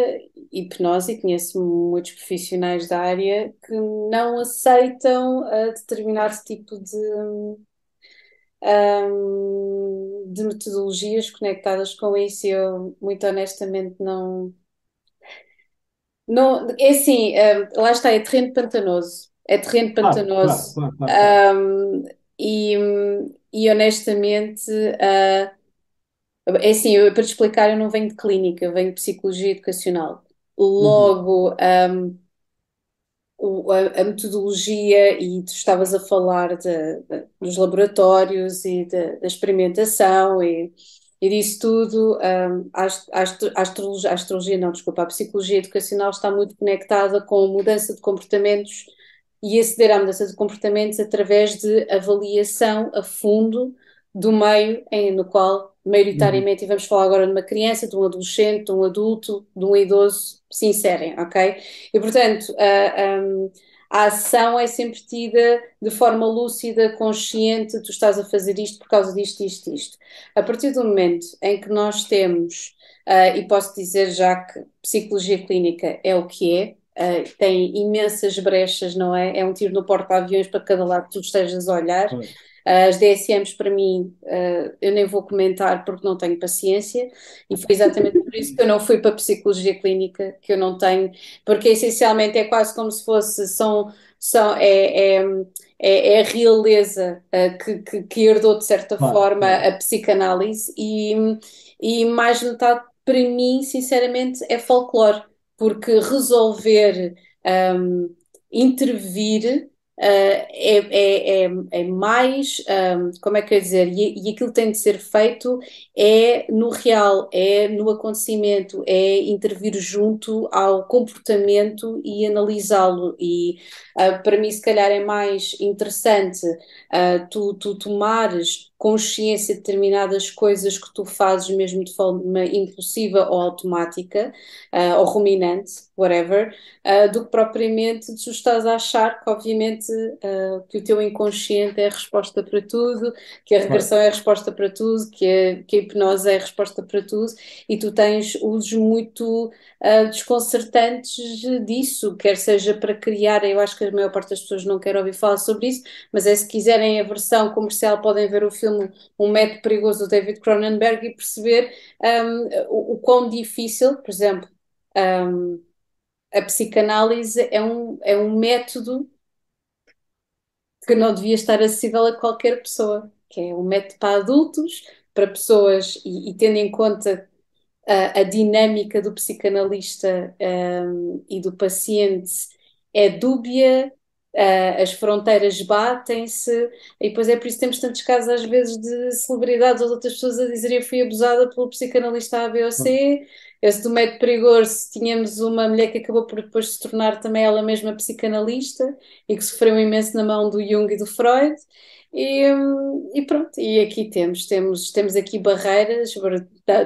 hipnose, e conheço muitos profissionais da área que não aceitam uh, determinado tipo de, um, de metodologias conectadas com isso, e eu, muito honestamente, não. não é assim, uh, lá está, é terreno pantanoso. É terreno pantanoso. Claro, claro, claro, um, e, e honestamente, uh, é assim, eu, para te explicar, eu não venho de clínica, eu venho de psicologia educacional. Logo, uhum. um, o, a, a, metodologia, e tu estavas a falar de, de, dos laboratórios e de, da experimentação e, e disso tudo, um, a, a, astrologia, a astrologia, não, desculpa, a psicologia educacional está muito conectada com a mudança de comportamentos e aceder à mudança de comportamentos através de avaliação a fundo do meio em, no qual, maioritariamente, uhum. e vamos falar agora de uma criança, de um adolescente, de um adulto, de um idoso, se inserem, ok? E, portanto, a, a, a ação é sempre tida de forma lúcida, consciente, tu estás a fazer isto por causa disto, isto, isto. A partir do momento em que nós temos, uh, e posso dizer já que psicologia clínica é o que é, Uh, tem imensas brechas, não é? É um tiro no porta-aviões para cada lado que tu estejas a olhar. Uh, as DSMs, para mim, uh, eu nem vou comentar porque não tenho paciência, e foi exatamente por isso que eu não fui para a psicologia clínica, que eu não tenho, porque essencialmente é quase como se fosse, são, são, é, é, é, é a realeza que, que, que, herdou de certa forma a psicanálise, e, e mais metade, para mim, sinceramente, é folclore porque resolver um, intervir é, é, é, é, mais, um, como é que eu ia dizer, e, e aquilo tem de ser feito é no real, é no acontecimento, é intervir junto ao comportamento e analisá-lo. E uh, para mim, se calhar, é mais interessante uh, tu, tu tomares consciência de determinadas coisas que tu fazes mesmo de forma impulsiva ou automática, uh, ou ruminante, whatever, uh, do que propriamente tu estás a achar que, obviamente, uh, que o teu inconsciente é a resposta para tudo, que a regressão é a resposta para tudo, que a, que a hipnose é a resposta para tudo, e tu tens usos muito desconcertantes disso, quer seja para criar, eu acho que a maior parte das pessoas não quer ouvir falar sobre isso, mas é se quiserem a versão comercial podem ver o filme Um Método Perigoso do David Cronenberg e perceber um, o, o quão difícil, por exemplo, um, a psicanálise é um, é um método que não devia estar acessível a qualquer pessoa, que é um método para adultos, para pessoas, e, e tendo em conta a, a dinâmica do psicanalista um, e do paciente é dúbia, Uh, as fronteiras batem-se, e depois é por isso que temos tantos casos, às vezes, de celebridades ou de outras pessoas a dizerem eu fui abusada pelo psicanalista A, B ou C. Esse do método perigoso, tínhamos uma mulher que acabou por depois se tornar também ela mesma psicanalista e que sofreu imenso na mão do Jung e do Freud. E, e, pronto, e aqui temos, temos, temos aqui barreiras,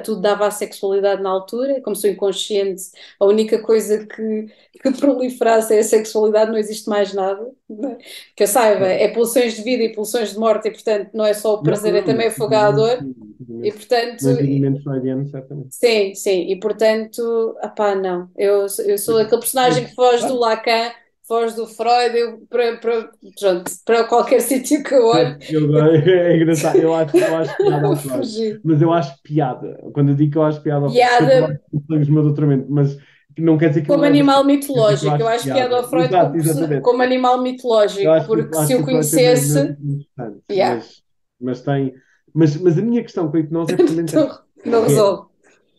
tudo dava a sexualidade na altura, como sou inconsciente, a única coisa que, que proliferasse é a sexualidade, não existe mais nada, é? que eu saiba, é pulsões de vida e pulsões de morte, e portanto não é só o prazer, não, não, é também afogador, e portanto... certamente. Sim, sim, e portanto, apá, não, eu, eu sou aquele personagem que foge do Lacan, foge do Freud, eu, para, para, pronto, para qualquer sítio que eu olho. é engraçado, eu acho, eu acho piada ao Freud, mas eu acho piada. Quando eu digo que eu acho piada ao piada... Freud, meu doutoramento, mas não quer dizer que como animal é mitológico, eu acho piada ao Freud Exato, como, como, animal mitológico, porque se eu conhecesse. Yeah. Mas, mas, tem. Mas, mas a minha questão com a hipnose é não resolve.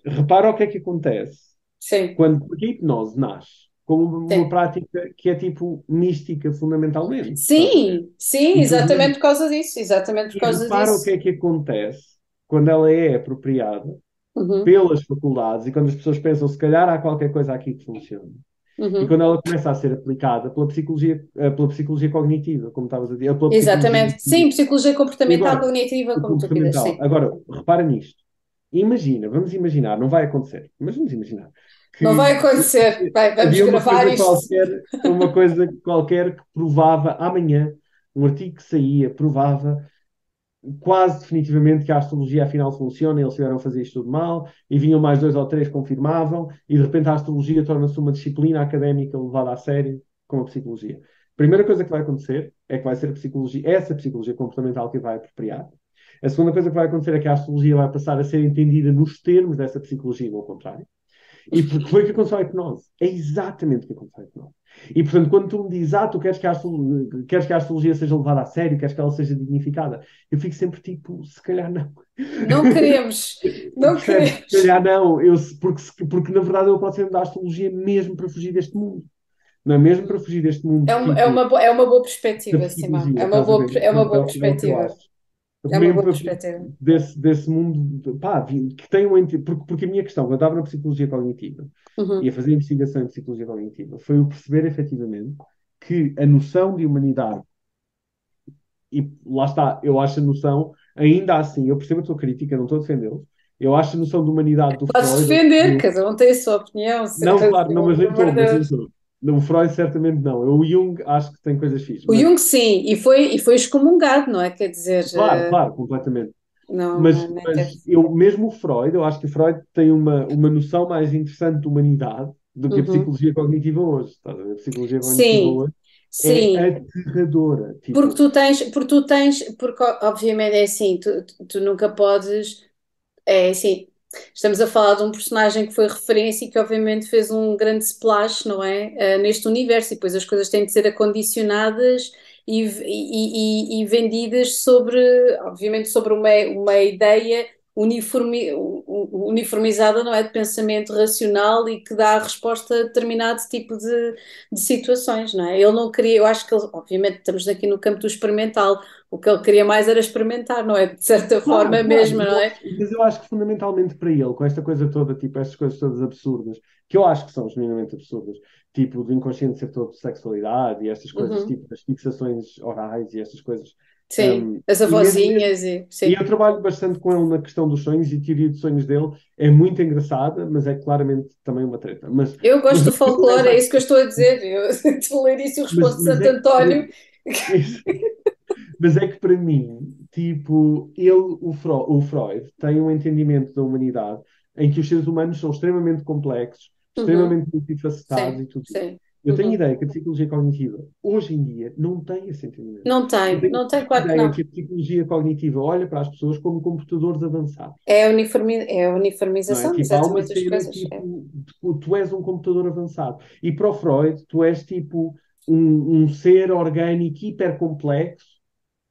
repara o que é que acontece. Sim. Quando porque a hipnose nasce como uma sim. prática que é tipo mística fundamentalmente. Sim, sim, exatamente por causa disso, exatamente por causa repara disso. o que é que acontece quando ela é apropriada uhum. pelas faculdades e quando as pessoas pensam se calhar há qualquer coisa aqui que funciona. Uhum. E quando ela começa a ser aplicada pela psicologia, eh, pela psicologia cognitiva, como estavas a dizer. Exatamente, sim, psicologia comportamental agora, cognitiva, como tu quiseres. Agora, repara nisto. Imagina, vamos imaginar, não vai acontecer, mas vamos imaginar não vai acontecer. Vai, vamos gravar isto. Qualquer, uma coisa qualquer que provava amanhã, um artigo que saía, provava quase definitivamente que a astrologia afinal funciona, eles tiveram a fazer isto tudo mal, e vinham mais dois ou três confirmavam, e de repente a astrologia torna-se uma disciplina académica levada a sério com a psicologia. A primeira coisa que vai acontecer é que vai ser psicologia, essa psicologia comportamental que vai apropriar. A segunda coisa que vai acontecer é que a astrologia vai passar a ser entendida nos termos dessa psicologia, ou ao contrário. E foi o que aconteceu à hipnose. É exatamente o que aconteceu à hipnose. E, portanto, quando tu me dizes, ah, tu queres que, a astrologia, queres que a astrologia seja levada a sério, queres que ela seja dignificada, eu fico sempre tipo, se calhar não. Não queremos. Não queremos. Se calhar não. Eu, porque, porque, na verdade, eu posso ser da astrologia mesmo para fugir deste mundo. Não é mesmo para fugir deste mundo. É uma, tipo, é uma, é uma boa perspectiva, Simão. É uma boa, é uma boa perspectiva. É uma boa perspectiva. Desse, desse mundo, pá, que tem um. Porque, porque a minha questão, quando eu estava na psicologia cognitiva uhum. e a fazer investigação em psicologia cognitiva, foi o perceber efetivamente que a noção de humanidade, e lá está, eu acho a noção, ainda assim, eu percebo a tua crítica, não estou a defendê-los, eu acho a noção de humanidade do Podes Freud. defender, cada um tem a sua opinião. Não, claro, não, mas nem estou, mas estou. O Freud certamente não. O Jung acho que tem coisas fixas. O mas... Jung sim, e foi, e foi excomungado, não é? Quer dizer. Claro, uh... claro, completamente. Não, mas, não, é mas eu, mesmo o Freud, eu acho que o Freud tem uma, uma noção mais interessante de humanidade do que uhum. a psicologia cognitiva hoje. A psicologia cognitiva sim. hoje é Sim. é aterradora. Tipo... Porque tu tens, porque tu tens, porque obviamente é assim, tu, tu nunca podes, é assim, Estamos a falar de um personagem que foi referência e que obviamente fez um grande splash, não é? Uh, neste universo, e depois as coisas têm de ser acondicionadas e, e, e, e vendidas sobre, obviamente, sobre uma, uma ideia uniformi, uniformizada, não é? De pensamento racional e que dá a resposta a determinado tipo de, de situações, não é? Ele não queria, eu acho que ele, obviamente, estamos aqui no campo do experimental, o que ele queria mais era experimentar, não é? De certa forma claro, mesmo, não é? Mas eu acho que fundamentalmente para ele, com esta coisa toda, tipo, estas coisas todas absurdas, que eu acho que são genuinamente absurdas, tipo, do inconsciente ser todo de sexualidade e estas coisas, uhum. tipo, as fixações orais e estas coisas Sim, um, as avózinhas e, e, e eu trabalho bastante com ele na questão dos sonhos e teoria de sonhos dele é muito engraçada, mas é claramente também uma treta. Mas, eu gosto mas, do folclore, é isso que eu estou a dizer. Eu a ler isso e respondo de Santo é, António. É, mas é que para mim, tipo, ele, o Freud, o Freud, tem um entendimento da humanidade em que os seres humanos são extremamente complexos, uhum. extremamente multifacetados sim, e tudo. Sim. Eu tenho uhum. ideia que a psicologia cognitiva, hoje em dia, não tem esse entendimento. Não tem, não tem, claro que não. que a psicologia cognitiva olha para as pessoas como computadores avançados. É a, uniformi é a uniformização, não é? tipo, das coisas. Tipo, é. tu, tu, és um computador avançado. E para o Freud, tu és tipo um, um ser orgânico hipercomplexo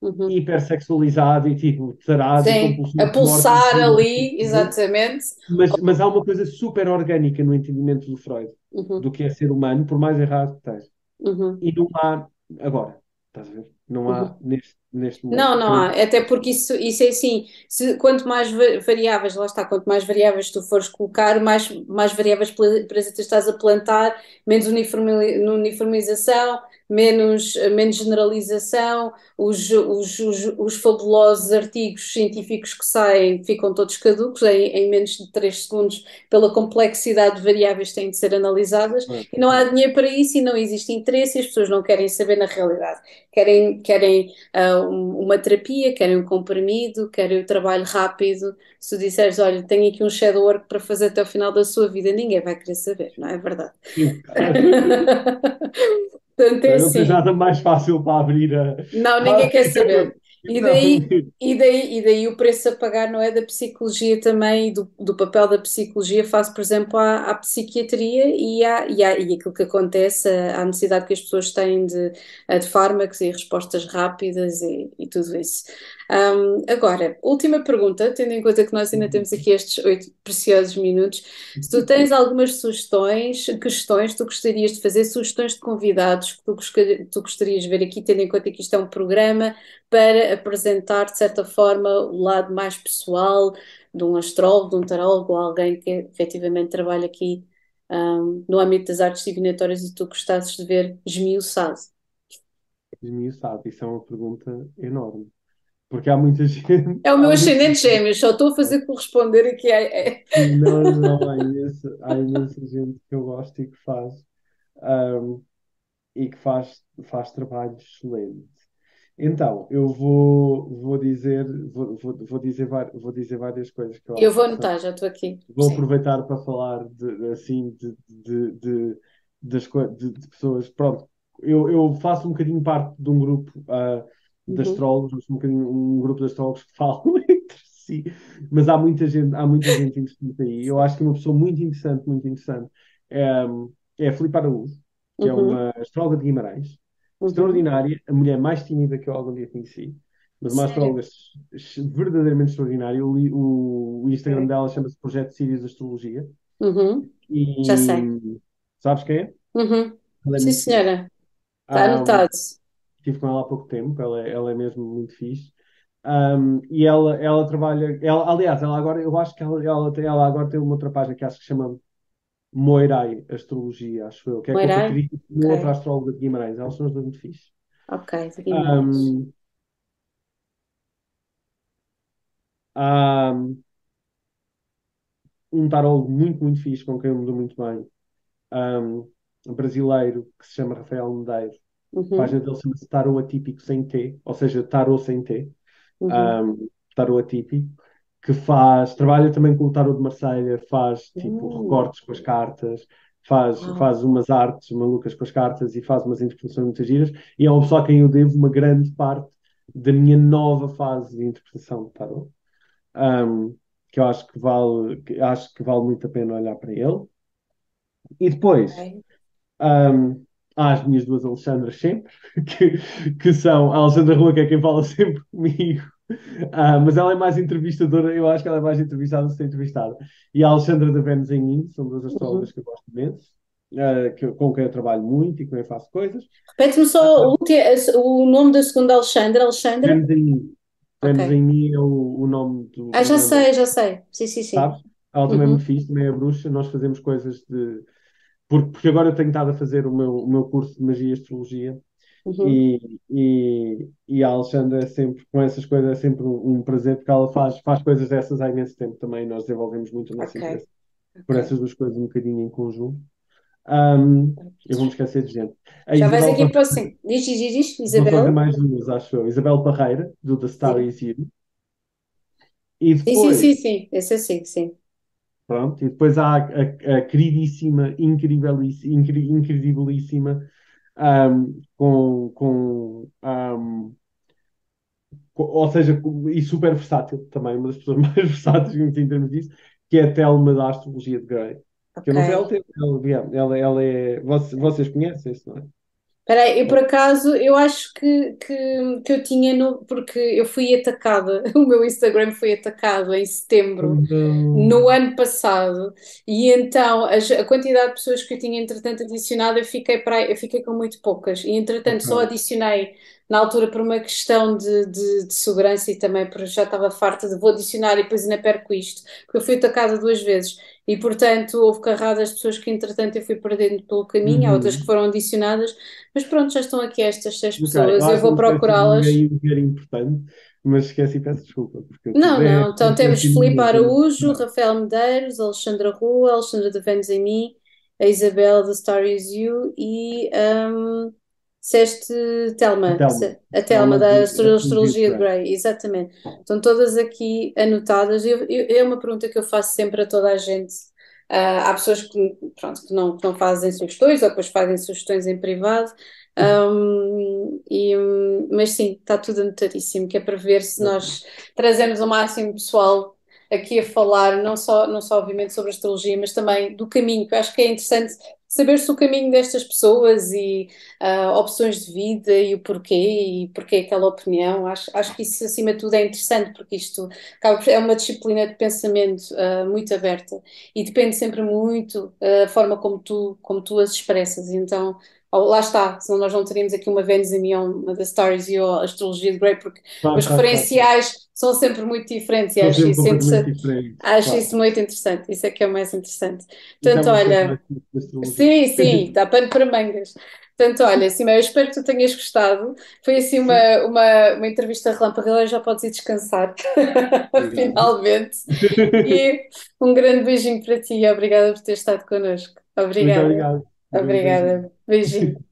Uhum. hipersexualizado e tipo tarado Sim, a pulsar ali, exatamente. Mas, mas há uma coisa super orgânica no entendimento do Freud uhum. do que é ser humano, por mais errado que esteja. Uhum. E não há agora, estás a ver? Não há uhum. neste, neste momento. Não, não há, até porque isso, isso é assim, se, quanto mais variáveis, lá está, quanto mais variáveis tu fores colocar, mais, mais variáveis parasitas estás a plantar, menos uniformização, menos, menos generalização, os, os, os, os, fabulosos artigos científicos que saem ficam todos caducos em, em, menos de 3 segundos pela complexidade de variáveis que têm de ser analisadas é. e não há dinheiro para isso e não existe interesse e as pessoas não querem saber na realidade. Querem, querem uh, uma terapia, querem um comprimido, querem o trabalho rápido. Se tu disseres, olha, tenho aqui um shadow work para fazer até o final da sua vida, ninguém vai querer saber, não é verdade? Portanto, é assim. Não tem nada mais fácil para abrir a. Não, ninguém quer saber. E daí, e, daí, e daí o preço a pagar não é da psicologia também, do, do papel da psicologia face, por exemplo, à, à psiquiatria e, à, e, à, e aquilo que acontece, à necessidade que as pessoas têm de, de fármacos e respostas rápidas e, e tudo isso. Um, agora, última pergunta, tendo em conta que nós ainda temos aqui estes oito preciosos minutos, se tu tens algumas sugestões, questões que tu gostarias de fazer, sugestões de convidados que tu, tu gostarias de ver aqui, tendo em conta que isto é um programa para apresentar, de certa forma, o lado mais pessoal de um astrólogo, de um tarólogo, alguém que efetivamente trabalha aqui um, no âmbito das artes divinatórias e tu gostasses de ver esmiuçado? Esmiuçado, isso é uma pergunta enorme. Porque há muita gente. É o meu ascendente gêmeos, só estou a fazer corresponder aqui. É... Não, não, há imensa, há imensa gente que eu gosto e que faz. Um, e que faz, faz trabalho excelente. Então, eu vou, vou dizer, vou, vou, vou dizer, vou dizer várias coisas que eu Eu vou anotar, já estou aqui. Vou Sim. aproveitar para falar de, assim, de, de, de, das, de, de pessoas. Pronto, eu, eu faço um bocadinho parte de um grupo uh, de uhum. astrólogos, um, bocadinho, um grupo de astrólogos que falam entre si, mas há muita gente, há muita gente interessante aí. Eu acho que uma pessoa muito interessante, muito interessante, é, é a Filipe Araújo, que é uhum. é uma astróloga de Guimarães, uhum. extraordinária, a mulher mais tímida que eu algum dia conheci, mas uma astróloga verdadeiramente extraordinária. O, o, o Instagram é. dela chama-se Projeto Sirius Astrologia. Uhum. E, Já sei. Sabes quem é? Uhum. é Sim, senhora. Está ah, anotado. Estive com ela há pouco tempo, ela, é, ela é mesmo muito fixe. Um, e ela, ela trabalha, ela, aliás, ela agora, eu acho que ela, ela, ela agora tem uma outra página que acho que se chama Moirai Astrologia, acho eu, que é Moirai? com okay. outra astróloga de Guimarães. Elas são as duas muito fixe. Ok, de Guimarães. Um, há um tarólogo muito, muito fixe, com quem eu me dou muito bem, um brasileiro, que se chama Rafael Medeiros. Uhum. A página dele chama-se Tarot Atípico sem T, ou seja, Tarot sem T. Uhum. Um, tarot Atípico que faz, trabalha também com o tarot de Marselha, faz tipo uh. recortes com as cartas, faz, uh. faz umas artes malucas com as cartas e faz umas interpretações muito giras, e é uma pessoa a quem eu devo uma grande parte da minha nova fase de interpretação de tarot. Um, que eu acho que vale, que acho que vale muito a pena olhar para ele. E depois, okay. um, as minhas duas Alexandras sempre, que, que são a Alexandra Rua, que é quem fala sempre comigo, Uh, mas ela é mais entrevistadora, eu acho que ela é mais entrevistada do que entrevistada. E a Alexandra da Vênus em mim, são duas astrólogas uhum. que eu gosto imenso, uh, que, com quem eu trabalho muito e com quem eu faço coisas. Repete-me só uh, o, o, nome da segunda Alexandra. Alexandra? Vênus em mim. Vênus okay. em mim é o, o nome do. Ah, já sei, já sei. Sim, sim, sim. Sabes? Ela também uhum. é muito fixe, também é bruxa. Nós fazemos coisas de. Porque, porque agora eu tenho estado a fazer o meu, o meu curso de magia e astrologia Uhum. E, e, e, a Alexandra é sempre, com essas coisas, é sempre um, um, prazer, porque ela faz, faz coisas dessas há imenso tempo também. Nós desenvolvemos muito o nosso okay. interesse okay. por essas duas coisas um bocadinho em conjunto. Um, eu vou me esquecer de gente. A Já vais aqui para o sim. Diz, diz, diz, Isabel. Vou fazer mais duas, acho eu. Isabel Parreira, do The Star Is You. E depois, sim, sim, sim, sim. Esse é sim, sim. Pronto, e depois há a, a, a queridíssima, incredibilíssima, incredibilíssima um, com, com um, ou seja, e super versátil também, uma das pessoas mais versáteis em termos disso, que é a Telma da Astrologia de Grey. Okay. Que eu não sei, ela, tem, ela, ela, ela é. Vocês, vocês conhecem isso, não é? Peraí, eu por acaso, eu acho que, que, que eu tinha, no, porque eu fui atacada, o meu Instagram foi atacado em setembro, uhum. no ano passado, e então a, a, quantidade de pessoas que eu tinha entretanto adicionado, eu fiquei, para, eu fiquei com muito poucas, e entretanto okay. só adicionei na altura por uma questão de, de, de, segurança e também porque já estava farta de vou adicionar e depois ainda perco isto, porque eu fui atacada duas vezes. E, portanto, houve carradas de pessoas que, entretanto, eu fui perdendo pelo caminho, há outras que Uhum. foram adicionadas, mas pronto, já estão aqui estas seis pessoas, eu eu vou procurá-las. era importante, mas esqueci, peço desculpa, Não, é, não, então temos Filipe Araújo. Rafael Medeiros, Alexandra Rua, Alexandra de Ventos em mim, a Isabela The Story Is You e um, disseste A Telma, a Telma da Astrologia de de Grey. Exatamente. Estão todas aqui anotadas. Eu- eu- é uma pergunta que eu faço sempre a toda a gente. Ah, há pessoas que, pronto, que não, que não fazem sugestões ou depois fazem sugestões em privado. Um, e, mas sim, está tudo anotadíssimo, que é para ver se nós trazemos o máximo pessoal aqui a falar, não só, não só obviamente sobre astrologia, mas também do caminho, que eu acho que é interessante saber se o caminho destas pessoas e ah, opções de vida e o porquê e porquê aquela opinião. Acho, acho que isso, acima de tudo, é interessante, porque isto é uma disciplina de pensamento ah, muito aberta e depende sempre muito ah, da forma como tu, como tu as expressas. Então, oh, lá está, senão nós não teríamos aqui uma Vênus em Neon, uma da Stars e a Astrologia de Grey, porque Claro, os claro, claro, claro. referenciais são sempre muito diferentes e acho isso interessante. diferentes, Acho isso muito interessante, isso é que é o mais interessante. Isso é Portanto, olha, sim, sim, dá pano para mangas. Portanto, olha, Simão, eu espero que tu tenhas gostado. Foi assim uma, uma, uma entrevista relâmpago, agora já podes ir descansar, finalmente. E um grande beijinho para ti e obrigada por ter estado connosco. Muito Obrigada, obrigado. Um obrigada. Beijinho.